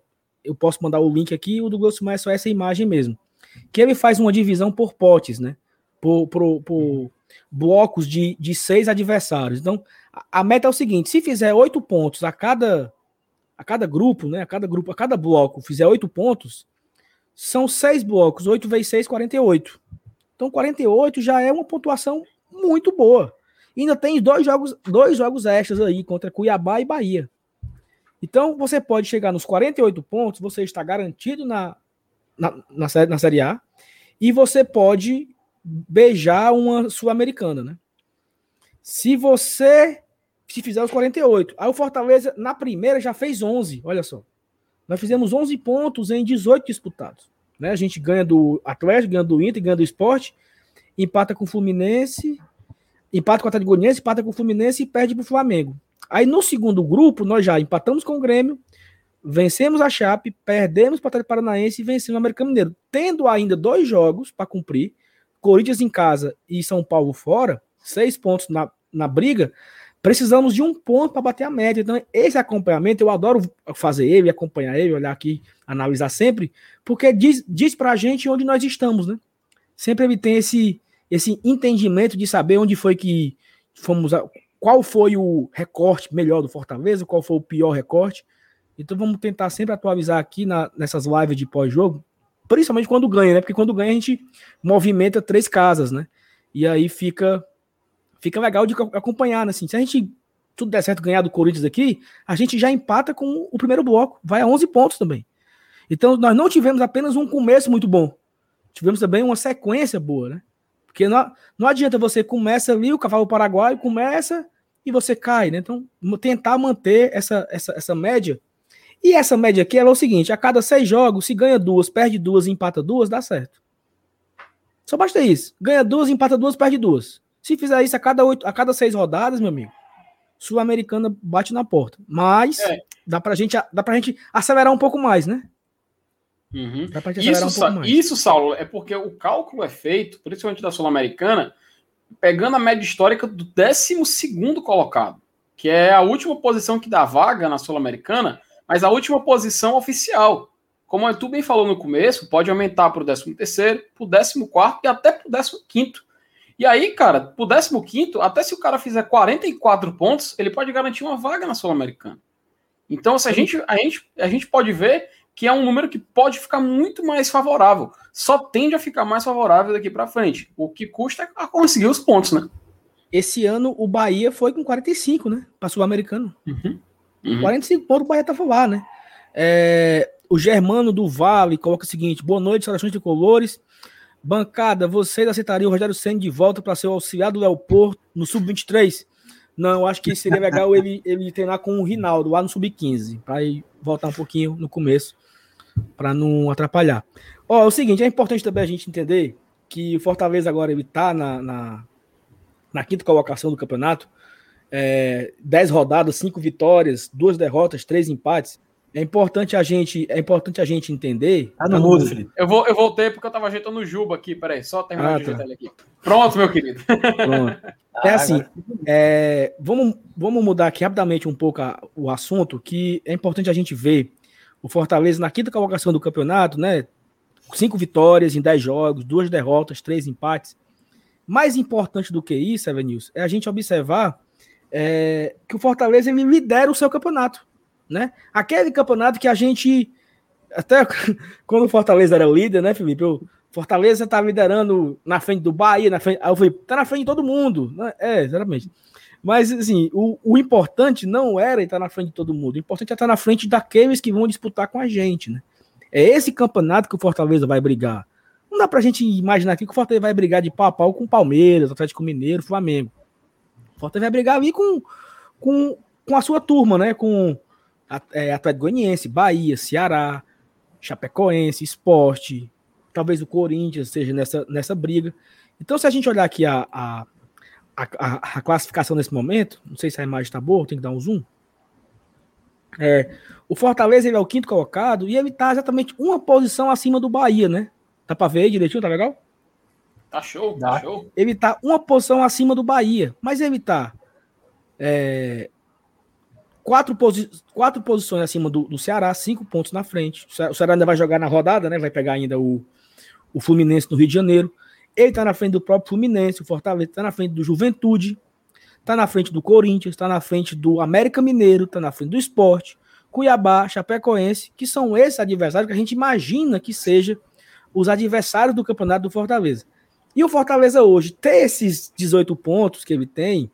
eu posso mandar o link aqui. O do Gleucimar é só essa imagem mesmo. Que ele faz uma divisão por potes, né? Por, por, por blocos de, de seis adversários. Então, a meta é o seguinte: se fizer oito pontos a cada a cada grupo, né? A cada grupo, a cada bloco fizer oito pontos, são seis blocos, 8 vezes 6, 48. Então, 48 já é uma pontuação muito boa. E ainda tem dois jogos, dois jogos extras aí contra Cuiabá e Bahia. Então, você pode chegar nos 48 pontos, você está garantido na, na, na, na Série A, e você pode beijar uma Sul-Americana, né? Se você se fizer os 48. Aí o Fortaleza, na primeira, já fez 11. Olha só. Nós fizemos 11 pontos em 18 disputados. Né? A gente ganha do Atlético, ganha do Inter, ganha do Esporte, empata com o Fluminense, empata com o Atlético Goianiense, empata com o Fluminense e perde para o Flamengo. Aí no segundo grupo, nós já empatamos com o Grêmio, vencemos a Chape, perdemos para o Paranaense e vencemos o América Mineiro. Tendo ainda dois jogos para cumprir, Corinthians em casa e São Paulo fora, seis pontos na, na briga, Precisamos de um ponto para bater a média. Então, esse acompanhamento, eu adoro fazer ele, acompanhar ele, olhar aqui, analisar sempre, porque diz, diz para a gente onde nós estamos, né? Sempre ele tem esse, esse entendimento de saber onde foi que fomos, qual foi o recorte melhor do Fortaleza, qual foi o pior recorte. Então vamos tentar sempre atualizar aqui na, nessas lives de pós-jogo, principalmente quando ganha, né? Porque quando ganha a gente movimenta três casas, né? E aí fica fica legal de acompanhar, né? Assim, se a gente tudo der certo ganhar do Corinthians aqui, a gente já empata com o primeiro bloco, vai a 11 pontos também. Então nós não tivemos apenas um começo muito bom, tivemos também uma sequência boa, né? Porque não, não adianta você começa ali o cavalo paraguaio começa e você cai, né? Então, tentar manter essa, essa, essa média. E essa média aqui é o seguinte: a cada seis jogos, se ganha duas, perde duas empata duas, dá certo. Só basta isso. Ganha duas, empata duas, perde duas. Se fizer isso a cada, oito, a cada seis rodadas, meu amigo, Sul-Americana bate na porta. Mas é. dá, pra gente, dá pra gente acelerar um pouco mais, né? Uhum. Isso, um isso, Saulo, é porque o cálculo é feito, principalmente da Sul-Americana, pegando a média histórica do 12 colocado, que é a última posição que dá vaga na Sul-Americana, mas a última posição oficial. Como tu bem falou no começo, pode aumentar para o 13, para o 14 e até para o 15. E aí, cara, para o 15, até se o cara fizer 44 pontos, ele pode garantir uma vaga na Sul-Americana. Então, se a gente, a, gente, a gente pode ver que é um número que pode ficar muito mais favorável. Só tende a ficar mais favorável daqui para frente. O que custa é conseguir os pontos, né? Esse ano o Bahia foi com 45, né? Para Sul-Americano. Uhum. Uhum. 45 pontos o Bahia tava lá, né? É, o Germano do Vale coloca o seguinte: boa noite, saudações de colores. Bancada, vocês aceitariam o Rogério Senna de volta para ser o auxiliar do Leopoldo no Sub-23? Não, eu acho que seria legal ele, ele treinar com o Rinaldo lá no Sub-15, para voltar um pouquinho no começo para não atrapalhar. Ó, é o seguinte, é importante também a gente entender que o Fortaleza agora ele tá na, na, na quinta colocação do campeonato, é, dez rodadas, cinco vitórias, duas derrotas, três empates. É importante a gente, é importante a gente entender. Ah, não muda, Felipe. Eu, vou, eu voltei porque eu tava ajeitando o Juba aqui, peraí, só terminar ah, de ajeitar tá. ele aqui. Pronto, meu querido. Pronto. É assim, é, vamos, vamos mudar aqui rapidamente um pouco a, o assunto, que é importante a gente ver o Fortaleza na quinta colocação do campeonato, né? Cinco vitórias em dez jogos, duas derrotas, três empates. Mais importante do que isso, Evanilson, é a gente observar é, que o Fortaleza ele lidera o seu campeonato, né? Aquele campeonato que a gente até quando o Fortaleza era o líder, né, Felipe? O Fortaleza tá liderando na frente do Bahia, na frente, aí eu falei, tá na frente de todo mundo, né? É, exatamente. Mas, assim, o, o importante não era estar na frente de todo mundo. O importante é estar na frente daqueles que vão disputar com a gente, né? É esse campeonato que o Fortaleza vai brigar. Não dá pra gente imaginar aqui que o Fortaleza vai brigar de pau a pau com o Palmeiras, Atlético Mineiro, Flamengo. O Fortaleza vai brigar ali com, com, com a sua turma, né? Com é, Atlético Goianiense, Bahia, Ceará, Chapecoense, Esporte, talvez o Corinthians esteja nessa, nessa briga. Então, se a gente olhar aqui a, a a, a, a, classificação nesse momento, não sei se a imagem está boa, tem que dar um zoom. É, o Fortaleza ele é o quinto colocado e ele está exatamente uma posição acima do Bahia, né? Tá para ver aí direitinho, tá legal? Tá show, tá show. Ele tá uma posição acima do Bahia, mas ele tá é, quatro, posi quatro posições acima do, do Ceará, cinco pontos na frente. O Ceará ainda vai jogar na rodada, né? Vai pegar ainda o, o Fluminense no Rio de Janeiro. Ele está na frente do próprio Fluminense, o Fortaleza está na frente do Juventude, está na frente do Corinthians, está na frente do América Mineiro, está na frente do Esporte, Cuiabá, Chapecoense, que são esses adversários que a gente imagina que sejam os adversários do campeonato do Fortaleza. E o Fortaleza hoje ter esses 18 pontos que ele tem,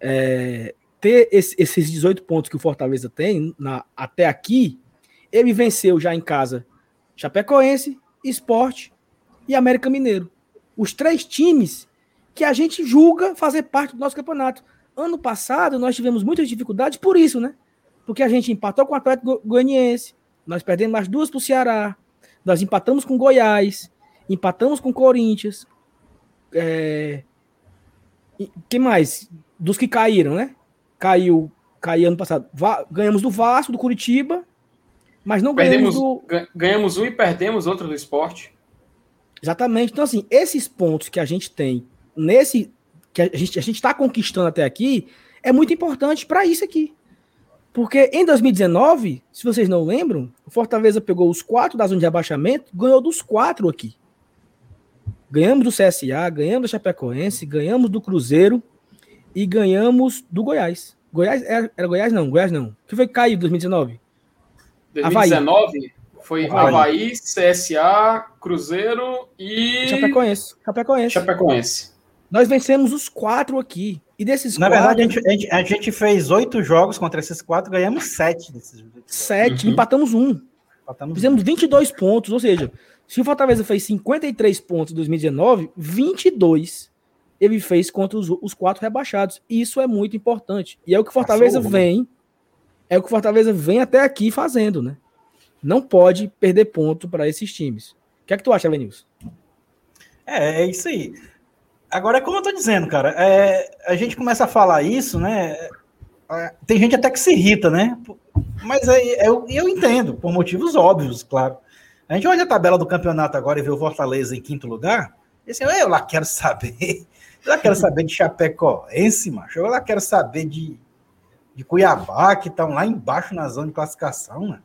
é, ter esse, esses 18 pontos que o Fortaleza tem na, até aqui, ele venceu já em casa Chapecoense, Esporte e América Mineiro os três times que a gente julga fazer parte do nosso campeonato. Ano passado, nós tivemos muitas dificuldades por isso, né? Porque a gente empatou com o Atlético Goianiense, nós perdemos mais duas para o Ceará, nós empatamos com Goiás, empatamos com Corinthians. É... Quem mais? Dos que caíram, né? Caiu, caiu ano passado. Va... Ganhamos do Vasco, do Curitiba, mas não perdemos ganhamos do. Ganhamos um e perdemos outro do esporte. Exatamente. Então, assim, esses pontos que a gente tem nesse. que a gente a está conquistando até aqui, é muito importante para isso aqui. Porque em 2019, se vocês não lembram, o Fortaleza pegou os quatro da zona de abaixamento, ganhou dos quatro aqui. Ganhamos do CSA, ganhamos do Chapecoense, ganhamos do Cruzeiro e ganhamos do Goiás. Goiás era, era Goiás não, Goiás não. O que foi que caiu em 2019? 2019? Havaí. Foi Havaí, CSA, Cruzeiro e. Chapecoense. Chapecoense. Chapecoense. Nós vencemos os quatro aqui. E desses Na quatro, verdade, a gente, a, gente, a gente, fez oito jogos contra esses quatro, ganhamos sete desses. Sete, uhum. empatamos um. Empatamos Fizemos um. 22 pontos, ou seja, se o Fortaleza fez 53 pontos em 2019, 22 ele fez contra os, os quatro rebaixados. Isso é muito importante. E é o que Fortaleza Passou, vem, é o que Fortaleza vem até aqui fazendo, né? Não pode perder ponto para esses times. O que é que tu acha, Lenilson? É, é isso aí. Agora é como eu tô dizendo, cara. É, a gente começa a falar isso, né? É, tem gente até que se irrita, né? Mas aí eu, eu entendo, por motivos óbvios, claro. A gente olha a tabela do campeonato agora e vê o Fortaleza em quinto lugar. E assim, eu lá quero saber eu lá quero saber de Chapecoense, macho. Eu lá quero saber de, de Cuiabá, que estão lá embaixo na zona de classificação, né?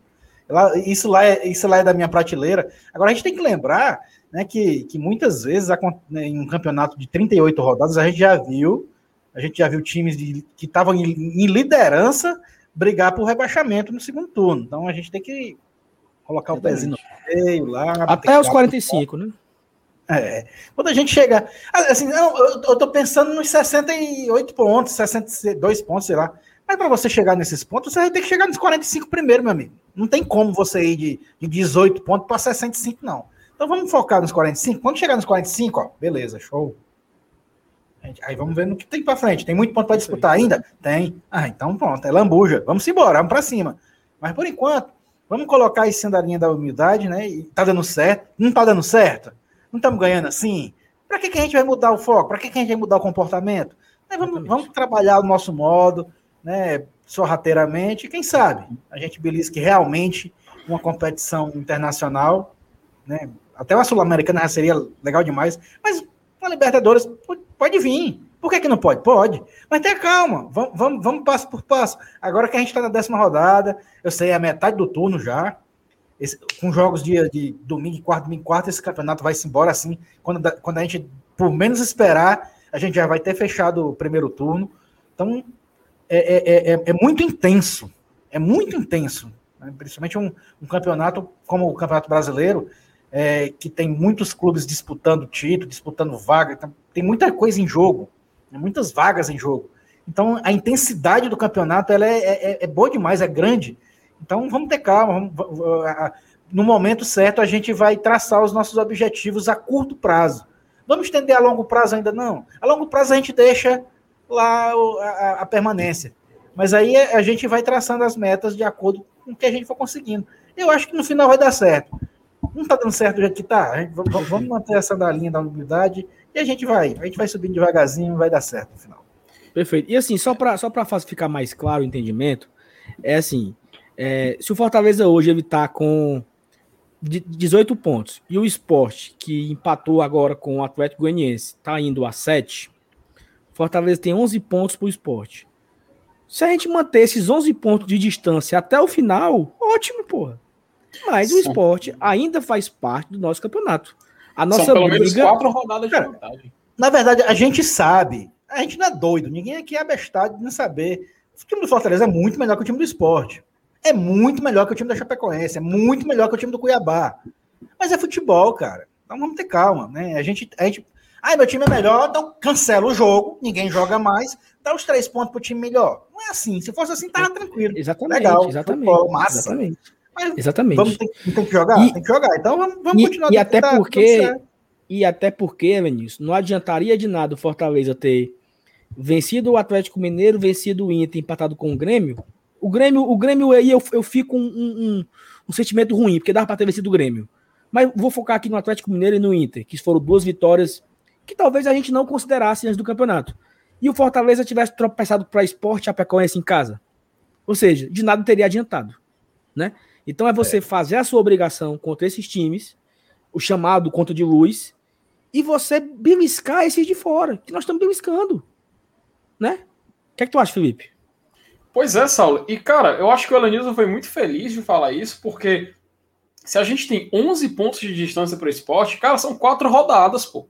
Isso, lá é, isso lá é da minha prateleira. Agora, a gente tem que lembrar né, que, que muitas vezes, né, em um campeonato de 38 rodadas, a gente já viu, a gente já viu times de, que estavam em, em liderança brigar por rebaixamento no segundo turno. Então, a gente tem que colocar o pezinho no meio lá. Até os 45, né? É. Quando a gente chega. Assim, não, eu, eu tô pensando nos 68 pontos, 62 pontos, sei lá. Mas para você chegar nesses pontos, você vai ter que chegar nos 45 primeiro, meu amigo. Não tem como você ir de, de 18 pontos para 65, não. Então vamos focar nos 45. Quando chegar nos 45, ó, beleza, show. Aí vamos ver no que tem para frente. Tem muito ponto para disputar ainda? Tem. Ah, então pronto, é lambuja. Vamos embora, vamos para cima. Mas por enquanto, vamos colocar isso na linha da humildade, né? E tá dando certo. Não tá dando certo? Não estamos ganhando assim? Para que, que a gente vai mudar o foco? Para que, que a gente vai mudar o comportamento? Né, vamos, vamos, trabalhar o nosso modo, né, sorrateiramente. Quem sabe a gente belisque realmente uma competição internacional, né? Até uma Sul-Americana seria legal demais, mas uma Libertadores pode vir. Por que, que não pode? Pode. Mas tenha calma, vamos, vamos, vamos passo por passo. Agora que a gente está na décima rodada, eu sei, é a metade do turno já, esse, com jogos de, de domingo quarto, domingo quarto, esse campeonato vai se embora assim. Quando, quando a gente, por menos esperar, a gente já vai ter fechado o primeiro turno. Então, é, é, é, é muito intenso. É muito intenso. Né? Principalmente um, um, campeonato como o Campeonato Brasileiro, é, que tem muitos clubes disputando título, disputando vaga. Então, tem muita coisa em jogo. Né? Muitas vagas em jogo. Então, a intensidade do campeonato ela é, é, é boa demais, é grande. Então vamos ter calma. Vamos, no momento certo, a gente vai traçar os nossos objetivos a curto prazo. Vamos estender a longo prazo ainda? Não. A longo prazo a gente deixa lá a, a permanência. Mas aí a gente vai traçando as metas de acordo com o que a gente for conseguindo. Eu acho que no final vai dar certo. Não está dando certo do jeito que está. Vamos manter essa linha da humildade e a gente vai. A gente vai subindo devagarzinho vai dar certo no final. Perfeito. E assim, só para só ficar mais claro o entendimento, é assim: é, se o Fortaleza hoje ele tá com 18 pontos e o esporte, que empatou agora com o Atlético Goianiense, tá indo a 7, Fortaleza tem 11 pontos para o esporte. Se a gente manter esses 11 pontos de distância até o final, ótimo, porra. Mas o esporte ainda faz parte do nosso campeonato. A nossa São pelo briga... menos quatro rodadas de vantagem. Na verdade, a gente sabe. A gente não é doido. Ninguém aqui é abestado de não saber. O time do Fortaleza é muito melhor que o time do esporte é muito melhor que o time da Chapecoense, é muito melhor que o time do Cuiabá. Mas é futebol, cara. Então vamos ter calma, né? A gente, a gente. Ah, meu time é melhor, então cancela o jogo, ninguém joga mais, dá os três pontos pro time melhor. Não é assim. Se fosse assim, tava tranquilo. Exatamente. Legal, exatamente. Futebol, massa. Exatamente. Mas exatamente. Vamos ter, tem que jogar? E, tem que jogar. Então vamos, vamos e, continuar. E até porque. E até porque, Vinícius, não adiantaria de nada o Fortaleza ter vencido o Atlético Mineiro, vencido o Inter, empatado com o Grêmio, o Grêmio, o Grêmio aí eu, eu fico um, um, um sentimento ruim, porque dava para ter vencido o Grêmio. Mas vou focar aqui no Atlético Mineiro e no Inter, que foram duas vitórias que talvez a gente não considerasse antes do campeonato. E o Fortaleza tivesse tropeçado para esporte Chapecoense em casa. Ou seja, de nada teria adiantado. Né? Então é você é. fazer a sua obrigação contra esses times, o chamado conta de luz, e você beliscar esses de fora, que nós estamos beliscando. Né? O que é que tu acha, Felipe? Pois é, Saulo. E, cara, eu acho que o Elenilson foi muito feliz de falar isso, porque se a gente tem 11 pontos de distância para o esporte, cara, são quatro rodadas, pô.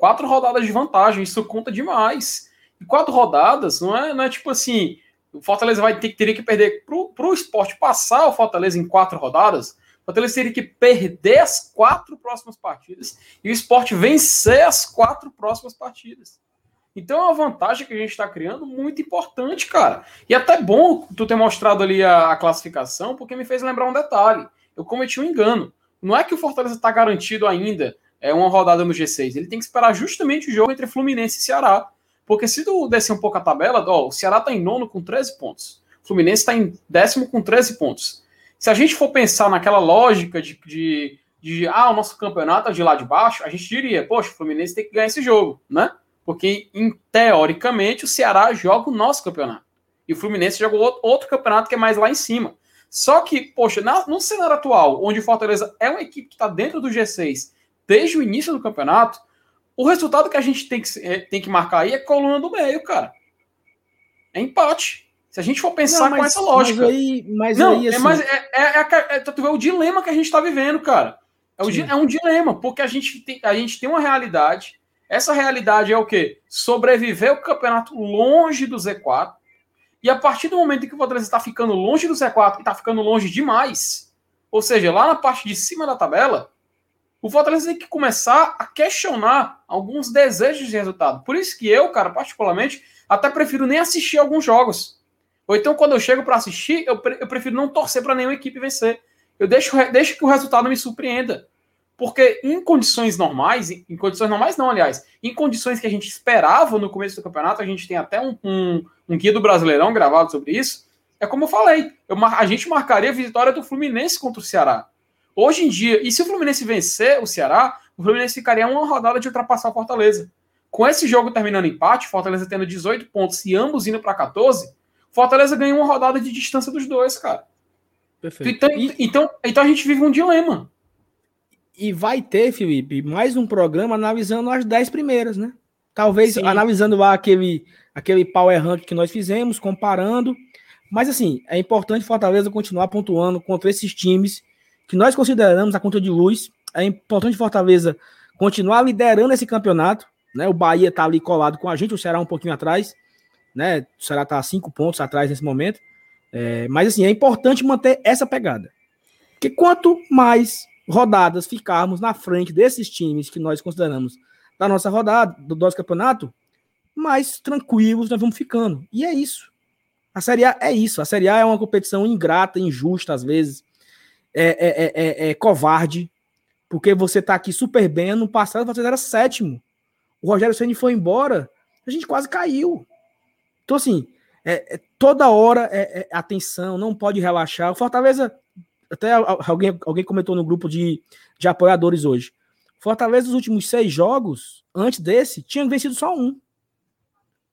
Quatro rodadas de vantagem, isso conta demais. E quatro rodadas não é, não é tipo assim, o Fortaleza vai ter, teria que perder para o esporte passar o Fortaleza em quatro rodadas. O Fortaleza teria que perder as quatro próximas partidas e o esporte vencer as quatro próximas partidas. Então é uma vantagem que a gente está criando muito importante, cara. E até bom tu ter mostrado ali a, a, classificação, porque me fez lembrar um detalhe. Eu cometi um engano. Não é que o Fortaleza está garantido ainda é uma rodada no G6. Ele tem que esperar justamente o jogo entre Fluminense e Ceará. Porque se tu descer um pouco a tabela, ó, o Ceará está em nono com 13 pontos. O Fluminense está em décimo com 13 pontos. Se a gente for pensar naquela lógica de, de, de ah, o nosso campeonato é de lá de baixo, a gente diria, poxa, o Fluminense tem que ganhar esse jogo, né? Porque, em, teoricamente, o Ceará joga o nosso campeonato. E o Fluminense joga outro, campeonato que é mais lá em cima. Só que, poxa, na, no cenário atual, onde o Fortaleza é uma equipe que está dentro do G6 desde o início do campeonato, o resultado que a gente tem que, é, tem que marcar aí é coluna do meio, cara. É empate. Se a gente for pensar não, mas, com essa lógica. Mas aí, mas não, aí, é assim... é, mas é, é, é, é, o dilema que a gente está vivendo, cara. É, o, é um dilema, porque a gente, tem, a gente tem uma realidade. Essa realidade é o quê? Sobreviver o campeonato longe do Z4 e a partir do momento em que o Fortaleza está ficando longe do Z4 e está ficando longe demais, ou seja, lá na parte de cima da tabela, o Fortaleza tem que começar a questionar alguns desejos de resultado. Por isso que eu, cara, particularmente, até prefiro nem assistir alguns jogos. Ou então, quando eu chego para assistir, eu, pre eu, prefiro não torcer para nenhuma equipe vencer. Eu deixo, deixo que o resultado me surpreenda. Porque em condições normais, em condições normais não, aliás, em condições que a gente esperava no começo do campeonato, a gente tem até um, um, um guia do Brasileirão gravado sobre isso. É como eu falei, eu, a gente marcaria a vitória do Fluminense contra o Ceará. Hoje em dia, e se o Fluminense vencer o Ceará, o Fluminense ficaria uma rodada de ultrapassar o Fortaleza. Com esse jogo terminando empate, Fortaleza tendo 18 pontos e ambos indo para 14, Fortaleza ganha uma rodada de distância dos dois, cara. Perfeito. Então, e... então, então a gente vive um dilema. E vai ter, Felipe, mais um programa analisando as 10 primeiras, né? Talvez Sim. analisando lá aquele, aquele power rank que nós fizemos, comparando. Mas assim, é importante Fortaleza continuar pontuando contra esses times que nós consideramos a conta de luz. É importante Fortaleza continuar liderando esse campeonato. Né? O Bahia está ali colado com a gente, o Ceará um pouquinho atrás. Né? O Ceará está cinco pontos atrás nesse momento. É, mas assim, é importante manter essa pegada. Porque quanto mais rodadas ficarmos na frente desses times que nós consideramos da nossa rodada, do nosso campeonato, mais tranquilos nós vamos ficando. E é isso. A Série A é isso. A Série A é uma competição ingrata, injusta às vezes, é, é, é, é, é covarde, porque você tá aqui super bem. No passado você era sétimo. O Rogério Ceni foi embora, a gente quase caiu. Então, assim, é toda hora é, atenção, não pode relaxar. O Fortaleza até alguém, alguém comentou no grupo de, de apoiadores hoje. Fortaleza, nos últimos seis jogos, antes desse, tinha vencido só um.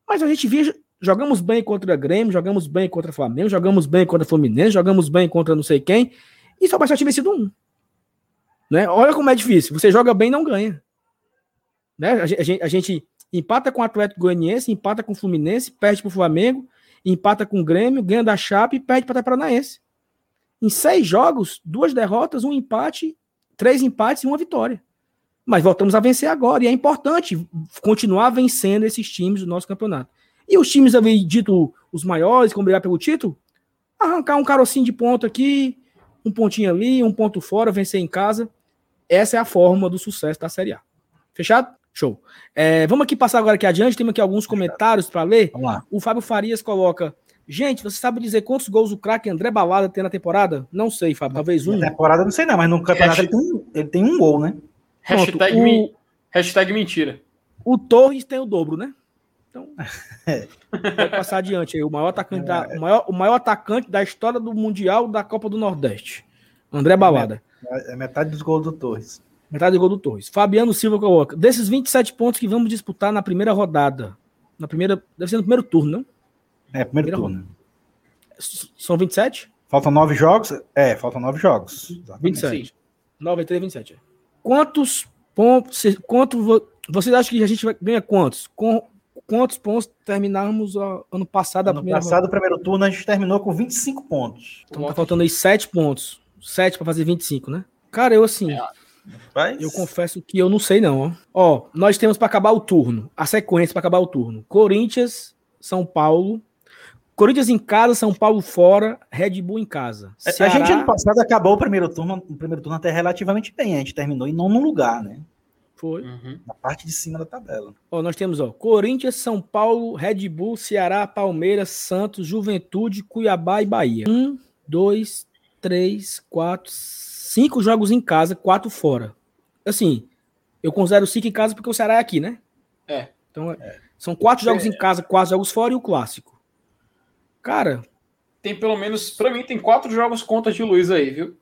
Mas a gente via. Jogamos bem contra Grêmio, jogamos bem contra Flamengo, jogamos bem contra Fluminense, jogamos bem contra não sei quem, e só tinha vencido um. Né? Olha como é difícil. Você joga bem não ganha. Né? A, gente, a gente empata com o Atlético Goianiense, empata com o Fluminense, perde para o Flamengo, empata com o Grêmio, ganha da Chape e perde para o Paranaense. Em seis jogos, duas derrotas, um empate, três empates e uma vitória. Mas voltamos a vencer agora. E é importante continuar vencendo esses times do nosso campeonato. E os times, havia dito os maiores, como brigar pelo título, arrancar um carocinho de ponto aqui, um pontinho ali, um ponto fora, vencer em casa. Essa é a forma do sucesso da Série A. Fechado? Show. É, vamos aqui passar agora aqui adiante. Temos aqui alguns comentários para ler. Vamos lá. O Fábio Farias coloca: Gente, você sabe dizer quantos gols o craque André Balada tem na temporada? Não sei, Fábio, talvez um. Na temporada não sei não, mas no campeonato ele, tem, ele tem um gol, né? Hashtag, Pronto, o, hashtag mentira. O Torres tem o dobro, né? Então, é. vou passar adiante aí. O maior, atacante da, o, maior, o maior atacante da história do Mundial da Copa do Nordeste. André Balada. É metade dos gols do Torres. Metade do gol do Torres. Fabiano Silva coloca. Desses 27 pontos que vamos disputar na primeira rodada. Na primeira. Deve ser no primeiro turno, não? É, primeiro turno. São 27? Faltam nove jogos? É, faltam nove jogos. Exatamente. 27. 9, 3, 27. Quantos pontos. Quanto, vocês acham que a gente vai ganhar quantos? Com, quantos pontos terminamos ano passado? Ano passado, o primeiro turno, a gente terminou com 25 pontos. Então tá faltando aí 7 pontos. 7 para fazer 25, né? Cara, eu assim. É. Mas... Eu confesso que eu não sei, não. Ó, ó nós temos para acabar o turno. A sequência para acabar o turno: Corinthians, São Paulo, Corinthians em casa, São Paulo fora, Red Bull em casa. Ceará... A gente ano passado acabou o primeiro turno, o primeiro turno até relativamente bem. A gente terminou em nono lugar, né? Foi. Uhum. Na parte de cima da tabela. Ó, nós temos, ó, Corinthians, São Paulo, Red Bull, Ceará, Palmeiras, Santos, Juventude, Cuiabá e Bahia. Um, dois, três, quatro, cinco jogos em casa, quatro fora. Assim, Eu considero cinco em casa porque o Ceará é aqui, né? É. Então, é. são quatro jogos É. em casa, quatro jogos fora e o clássico. Cara, Tem pelo menos, pra mim, tem quatro jogos contra de Luiz aí, viu?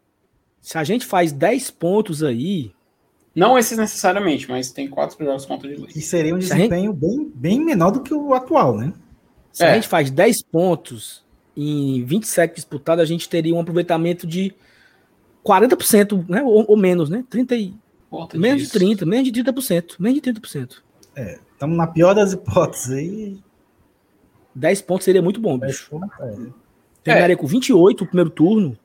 se a gente faz 10 pontos aí, Não esses necessariamente, mas tem quatro jogos contra de Luiz. Que seria um Se a gente- desempenho bem, bem menor do que o atual, né? se É. a gente faz 10 pontos em 27 disputados, a gente teria um aproveitamento de 40%, né? Ou, ou menos, né? 30 e, menos de disso. 30, menos de 30%, menos de 30%. Estamos na pior das hipóteses aí. 10 pontos seria muito bom, bicho. É. Terminaria com 28 o primeiro turno.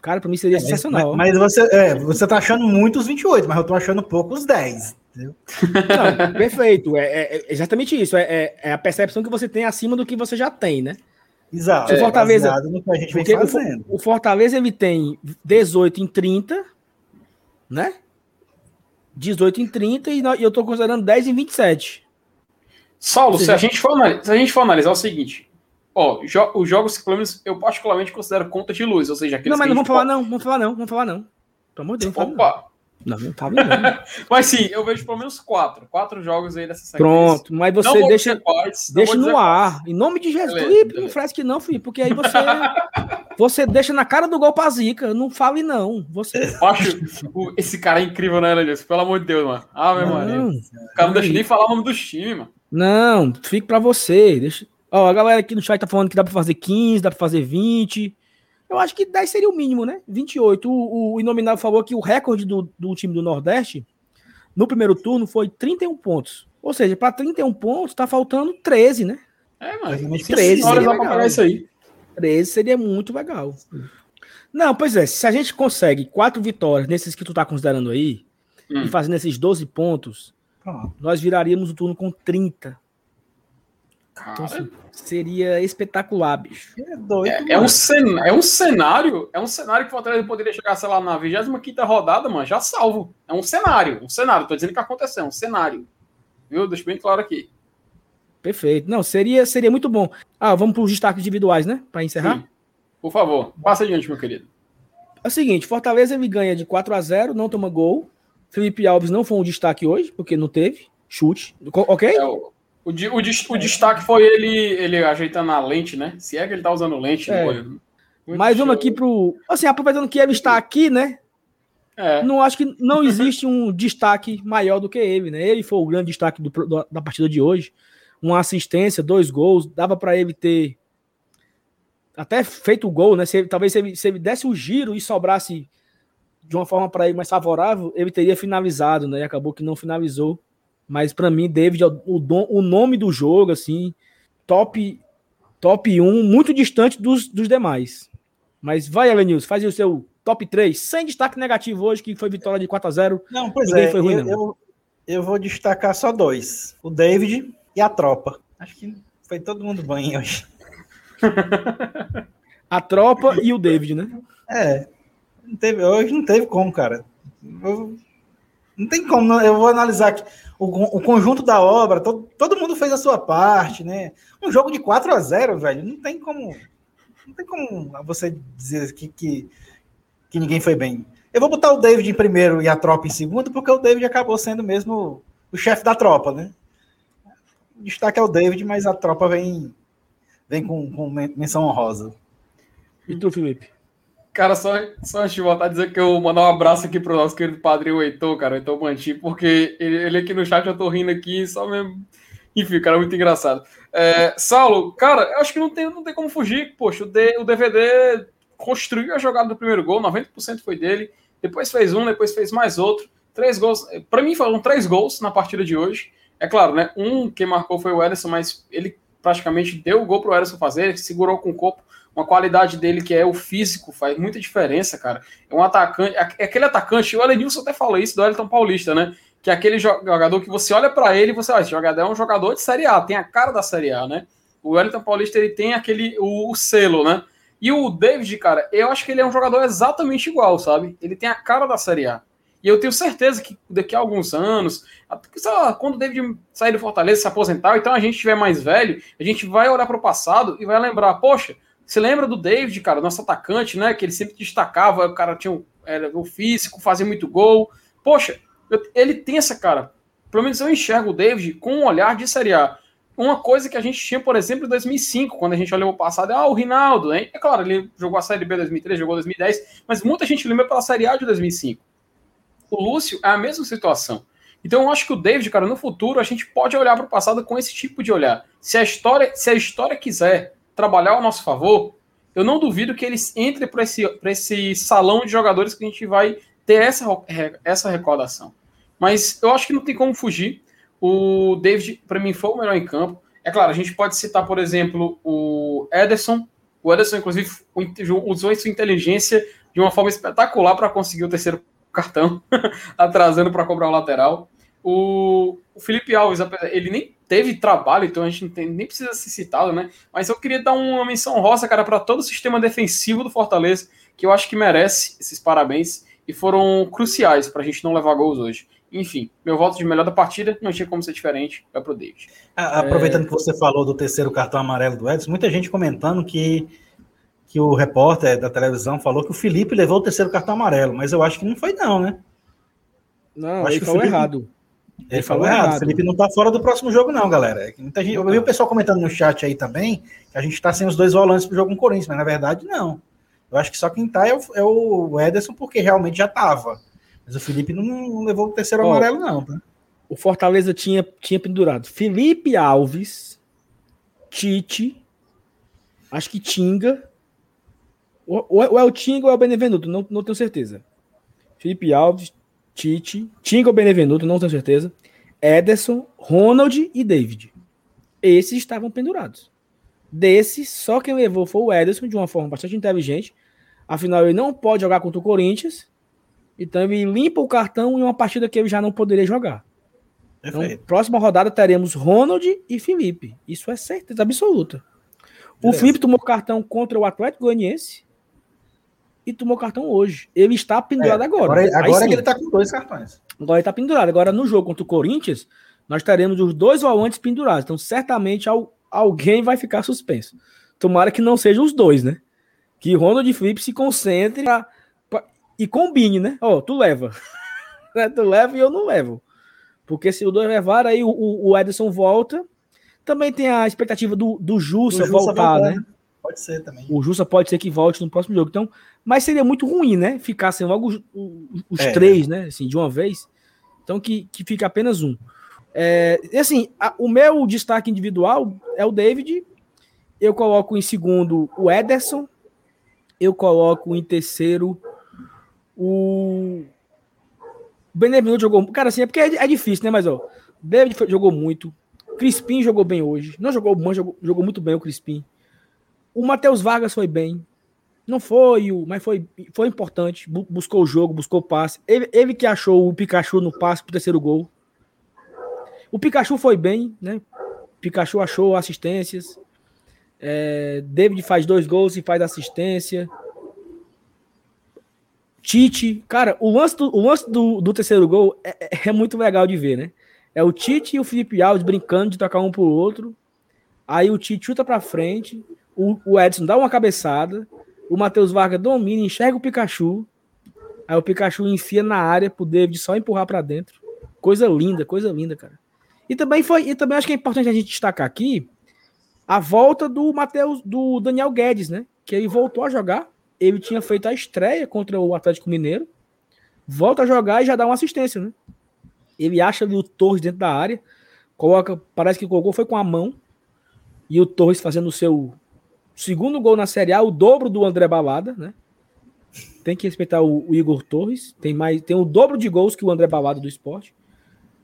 Cara, pra mim seria Mas, sensacional. mas você, é, você tá achando muito os 28, mas eu tô achando pouco os 10. entendeu? Não, perfeito. É, é- é exatamente isso. É, é- é a percepção que você tem acima do que você já tem, né? Exato. O Fortaleza- baseado no que a gente vem Porque o, o Fortaleza ele tem 18 em 30, né? 18 em 30 e e eu tô considerando 10 em 27. Saulo, Ou se seja- a, gente for analisar, se a gente for analisar é o seguinte, ó, jo- os jogos que pelo menos eu particularmente considero conta de luz, ou seja, aqueles não, mas que não vamos falar não, vamos falar não, vamos falar não. Pelo amor de Deus, não Opa! não. Não, não fala não. Mas sim, eu vejo pelo menos quatro. Quatro jogos aí dessa sequência. Pronto, mas Não você deixa, não deixa no ar. Em nome de Jesus. Beleza, Ih, não fresque não, filho, porque aí você você deixa na cara do gol pra zica. Não fale não. Você Eu acho esse cara é incrível, né, Elenilson? Pelo amor de Deus, mano. Ave Maria. não, O cara não deixa nem falar o nome dos times, mano. não, fique pra você. Deixa. Ó, a galera aqui no chat tá falando que dá pra fazer 15, dá pra fazer 20. Eu acho que 10 seria o mínimo, né? 28. O, o Inominável falou que o recorde do, do time do Nordeste no primeiro turno foi 31 pontos. Ou seja, pra 31 pontos tá faltando 13, né? É. Praticamente 13 Horas seria legal. isso aí. 13 seria muito legal. Não, pois é, se a gente consegue quatro vitórias nesses que tu tá considerando aí, Hum. e fazendo esses 12 pontos, Pronto. nós viraríamos o turno com 30. Então, Cara, assim, seria espetacular, bicho. É doido. é, é um cen- é um cenário, é um cenário que o Fortaleza poderia chegar, sei lá, na 25 rodada, mano, já salvo. É um cenário, um cenário. Tô dizendo que aconteceu, é um cenário. Viu? Deixa bem claro aqui. Perfeito. Não, seria, seria muito bom. Ah, vamos para os destaques individuais, né? Para encerrar. Sim. Por favor, passa adiante, meu querido. É o seguinte, Fortaleza ele ganha de 4 a 0 não toma gol. Felipe Alves não foi um destaque hoje, porque não teve chute. Ok? É, o, o, di- o dis- o destaque foi ele, ele ajeitando a lente, né? Se é que ele tá usando lente. É. Mas vamos show. aqui pro. Assim, aproveitando que ele está aqui, né? É. Não acho que não existe um destaque maior do que ele, né? Ele foi o grande destaque do- do- da partida de hoje. Uma assistência, dois gols, dava para ele ter até feito o gol, né? Se ele- talvez se ele, se ele desse o giro e sobrasse de uma forma para ele mais favorável, ele teria finalizado, né? E acabou que não finalizou. Mas para mim, David, é o, dom- o nome do jogo, assim, top top 1, muito distante dos, dos demais. Mas vai, Elenilson, faz o seu top 3, sem destaque negativo hoje, que foi vitória de 4 a 0 Não, pois Ninguém é. foi ruim, eu, eu, eu vou destacar só dois: o David e a tropa. Acho que foi todo mundo bem hoje. A tropa e o David, né? É. Não teve, hoje não teve como, cara. Eu- não tem como. Eu vou analisar aqui o, o conjunto da obra. Todo, todo mundo fez a sua parte, né? Um jogo de 4 a 0 velho. Não tem como. Não tem como você dizer que, que, que ninguém foi bem. Eu vou botar o David em primeiro e a tropa em segundo, porque o David acabou sendo mesmo o chefe da tropa, né? O destaque é o David, mas a tropa vem, vem com, com men- menção honrosa. E tu, Felipe? Cara, só, só antes de voltar a dizer que eu mandar um abraço aqui pro nosso querido padrinho Heitor, cara, o Heitor Manti, porque ele, ele aqui no chat eu tô rindo aqui, só mesmo. Enfim, cara, muito engraçado. É, Saulo, cara, eu acho que não tem, não tem como fugir. Poxa, o, D- o DVD construiu a jogada do primeiro gol, 90% foi dele. Depois fez um, depois fez mais outro. Três gols. Para mim foram três gols na partida de hoje. É claro, né? Um quem marcou foi o Ederson, mas ele praticamente deu o gol pro Ederson fazer, segurou com o corpo. Uma qualidade dele que é o físico, faz muita diferença, cara. É um atacante, é aquele atacante, o Elenilson até falou isso do Elton Paulista, né? Que é aquele jogador que você olha para ele e você, ah, esse jogador é um jogador de Série A, tem a cara da Série A, né? O Wellington Paulista ele tem aquele o, o selo, né? E o David, cara, eu acho que ele é um jogador exatamente igual, sabe? Ele tem a cara da Série A. E eu tenho certeza que daqui a alguns anos, quando o David sair do Fortaleza, se aposentar, então a gente estiver mais velho, a gente vai olhar para o passado e vai lembrar, poxa, você lembra do David, cara, nosso atacante, né? Que ele sempre destacava, o cara tinha um, era, o físico, fazia muito gol. Poxa, ele tem essa cara. Pelo menos eu enxergo o David com um olhar de Série A. Uma coisa que a gente tinha, por exemplo, em 2005, quando a gente olhou o passado, é ah, o Rinaldo, hein? É claro, ele jogou a Série B 2003, jogou 2010, mas muita gente lembra pela Série A de 2005. O Lúcio é a mesma situação. Então eu acho que o David, cara, no futuro a gente pode olhar para o passado com esse tipo de olhar. Se a história, se a história quiser trabalhar ao nosso favor, eu não duvido que eles entre para esse, esse salão de jogadores que a gente vai ter essa, essa recordação. Mas eu acho que não tem como fugir. O David, para mim, foi o melhor em campo. É claro, a gente pode citar, por exemplo, o Ederson. O Ederson, inclusive, usou sua inteligência de uma forma espetacular para conseguir o terceiro cartão, atrasando para cobrar o lateral. O, Felipe Alves, ele nem teve trabalho, então a gente não tem, nem precisa ser citado, né? Mas eu queria dar uma menção rosa, cara, para todo o sistema defensivo do Fortaleza, que eu acho que merece esses parabéns e foram cruciais para a gente não levar gols hoje. Enfim, meu voto de melhor da partida não tinha como ser diferente, vai pro David. Aproveitando é... que você falou do terceiro cartão amarelo do Edson, muita gente comentando que que o repórter da televisão falou que o Felipe levou o terceiro cartão amarelo, mas eu acho que não foi não, né? Não, acho ele que falou Felipe... errado. Ele, ele falou, errado. O Felipe não tá fora do próximo jogo não, galera. Muita gente... Eu vi o pessoal comentando no chat aí também que a gente tá sem os dois volantes pro jogo com o Corinthians, mas na verdade não. Eu acho que só quem tá é o, é o Ederson porque realmente já tava. Mas o Felipe não, não levou o terceiro Ó, amarelo não, tá? O Fortaleza tinha, tinha pendurado Felipe Alves, Tite, acho que Tinga ou, é o Tinga ou é o Benevenuto, não, não tenho certeza. Felipe Alves, Tite, Tinga ou Benevenuto, não tenho certeza. Ederson, Ronald e David. Esses estavam pendurados. Desses, só quem levou foi o Ederson, de uma forma bastante inteligente. Afinal, ele não pode jogar contra o Corinthians. Então, ele limpa o cartão em uma partida que ele já não poderia jogar. Então, próxima rodada teremos Ronald e Felipe. Isso é certeza absoluta. O Felipe tomou cartão contra o Atlético Goianiense e tomou cartão hoje. Ele está pendurado é, agora. Agora, agora é que ele está com dois cartões. Agora ele está pendurado. Agora, no jogo contra o Corinthians, nós teremos os dois volantes pendurados. Então, certamente, alguém vai ficar suspenso. Tomara que não sejam os dois, né? Que Ronald e Felipe se concentrem e combine, né? Ó, oh, tu leva. Né? tu leva e eu não levo. Porque se os dois levarem, aí o, o Edson volta. Também tem a expectativa do, do Jussa, Jussa voltar, né? Pode ser também. O Jussa pode ser que volte no próximo jogo. Então, mas seria muito ruim, né? Ficassem logo os, os é. três, né? Assim, de uma vez. Então, que, que fica apenas um. É, assim, a, o meu destaque individual é o David. Eu coloco em segundo o Ederson. Eu coloco em terceiro o. O Benevenuto jogou. Cara, assim, é porque é, é difícil, né? Mas, ó, David jogou muito. Crispim jogou bem hoje. Não jogou bom, jogou, jogou muito bem o Crispim. O Matheus Vargas foi bem. Não foi, mas foi, foi importante. Buscou o jogo, buscou o passe. Ele, ele que achou o Pikachu no passe pro terceiro gol. O Pikachu foi bem, né? Pikachu achou assistências. É, David faz dois gols e faz assistência. Tite, cara, o lance do, o lance do, do terceiro gol é, é, é muito legal de ver, né? É o Tite e o Felipe Alves brincando de tocar um pro outro. Aí o Tite chuta pra frente o, o Edson dá uma cabeçada, o Matheus Vargas domina, enxerga o Pikachu, aí o Pikachu enfia na área pro David só empurrar para dentro. Coisa linda, coisa linda, cara. E também foi, e também acho que é importante a gente destacar aqui a volta do Matheus, do Daniel Guedes, né? Que ele voltou a jogar. Ele tinha feito a estreia contra o Atlético Mineiro. Volta a jogar e já dá uma assistência, né? Ele acha ali o Torres dentro da área, coloca, parece que colocou foi com a mão. E o Torres fazendo o seu segundo gol na Série A, o dobro do André Balada, né? Tem que respeitar o, o, Igor Torres. Tem mais, tem o dobro de gols que o André Balada do esporte.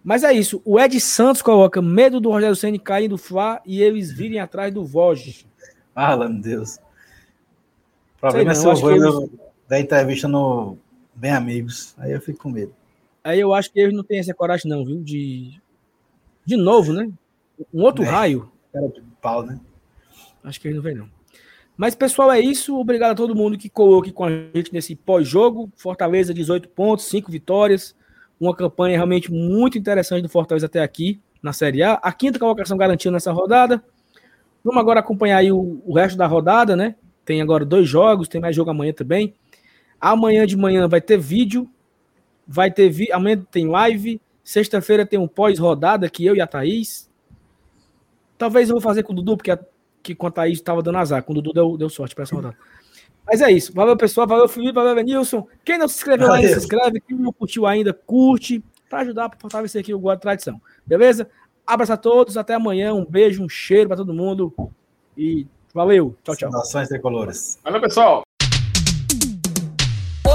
Mas é isso. O Ed Santos coloca medo do Rogério Senna cair do Fla e eles virem atrás do Voz. Fala, meu Deus. O problema é não, é se eu eles... da entrevista no Bem Amigos. Aí eu fico com medo. Aí eu acho que eles não têm essa coragem, não, viu? De. De novo, né? Um outro é. raio. Cara de pau, né? Acho que eles não vêm, não. Mas, pessoal, é isso. Obrigado a todo mundo que coloque com a gente nesse pós-jogo. Fortaleza, 18 pontos, 5 vitórias. Uma campanha realmente muito interessante do Fortaleza até aqui na Série A. A quinta colocação garantida nessa rodada. Vamos agora acompanhar aí o, o resto da rodada, né? Tem agora dois jogos, tem mais jogo amanhã também. Amanhã de manhã vai ter vídeo vai ter vi... amanhã tem live, sexta-feira tem um pós-rodada que eu e a Thaís. Talvez eu vou fazer com o Dudu, porque a... que com a Thaís estava dando azar, com o Dudu deu, deu sorte para essa rodada. Mas é isso. Valeu, pessoal. Valeu, Felipe. Valeu, Venilson. Quem não se inscreveu ainda, se inscreve. Quem não curtiu ainda, curte. Para ajudar a fortalecer aqui o Guarda Tradição. Beleza? Abraço a todos. Até amanhã. Um beijo, um cheiro para todo mundo. E valeu. Tchau, tchau. Tricolores. Valeu, pessoal.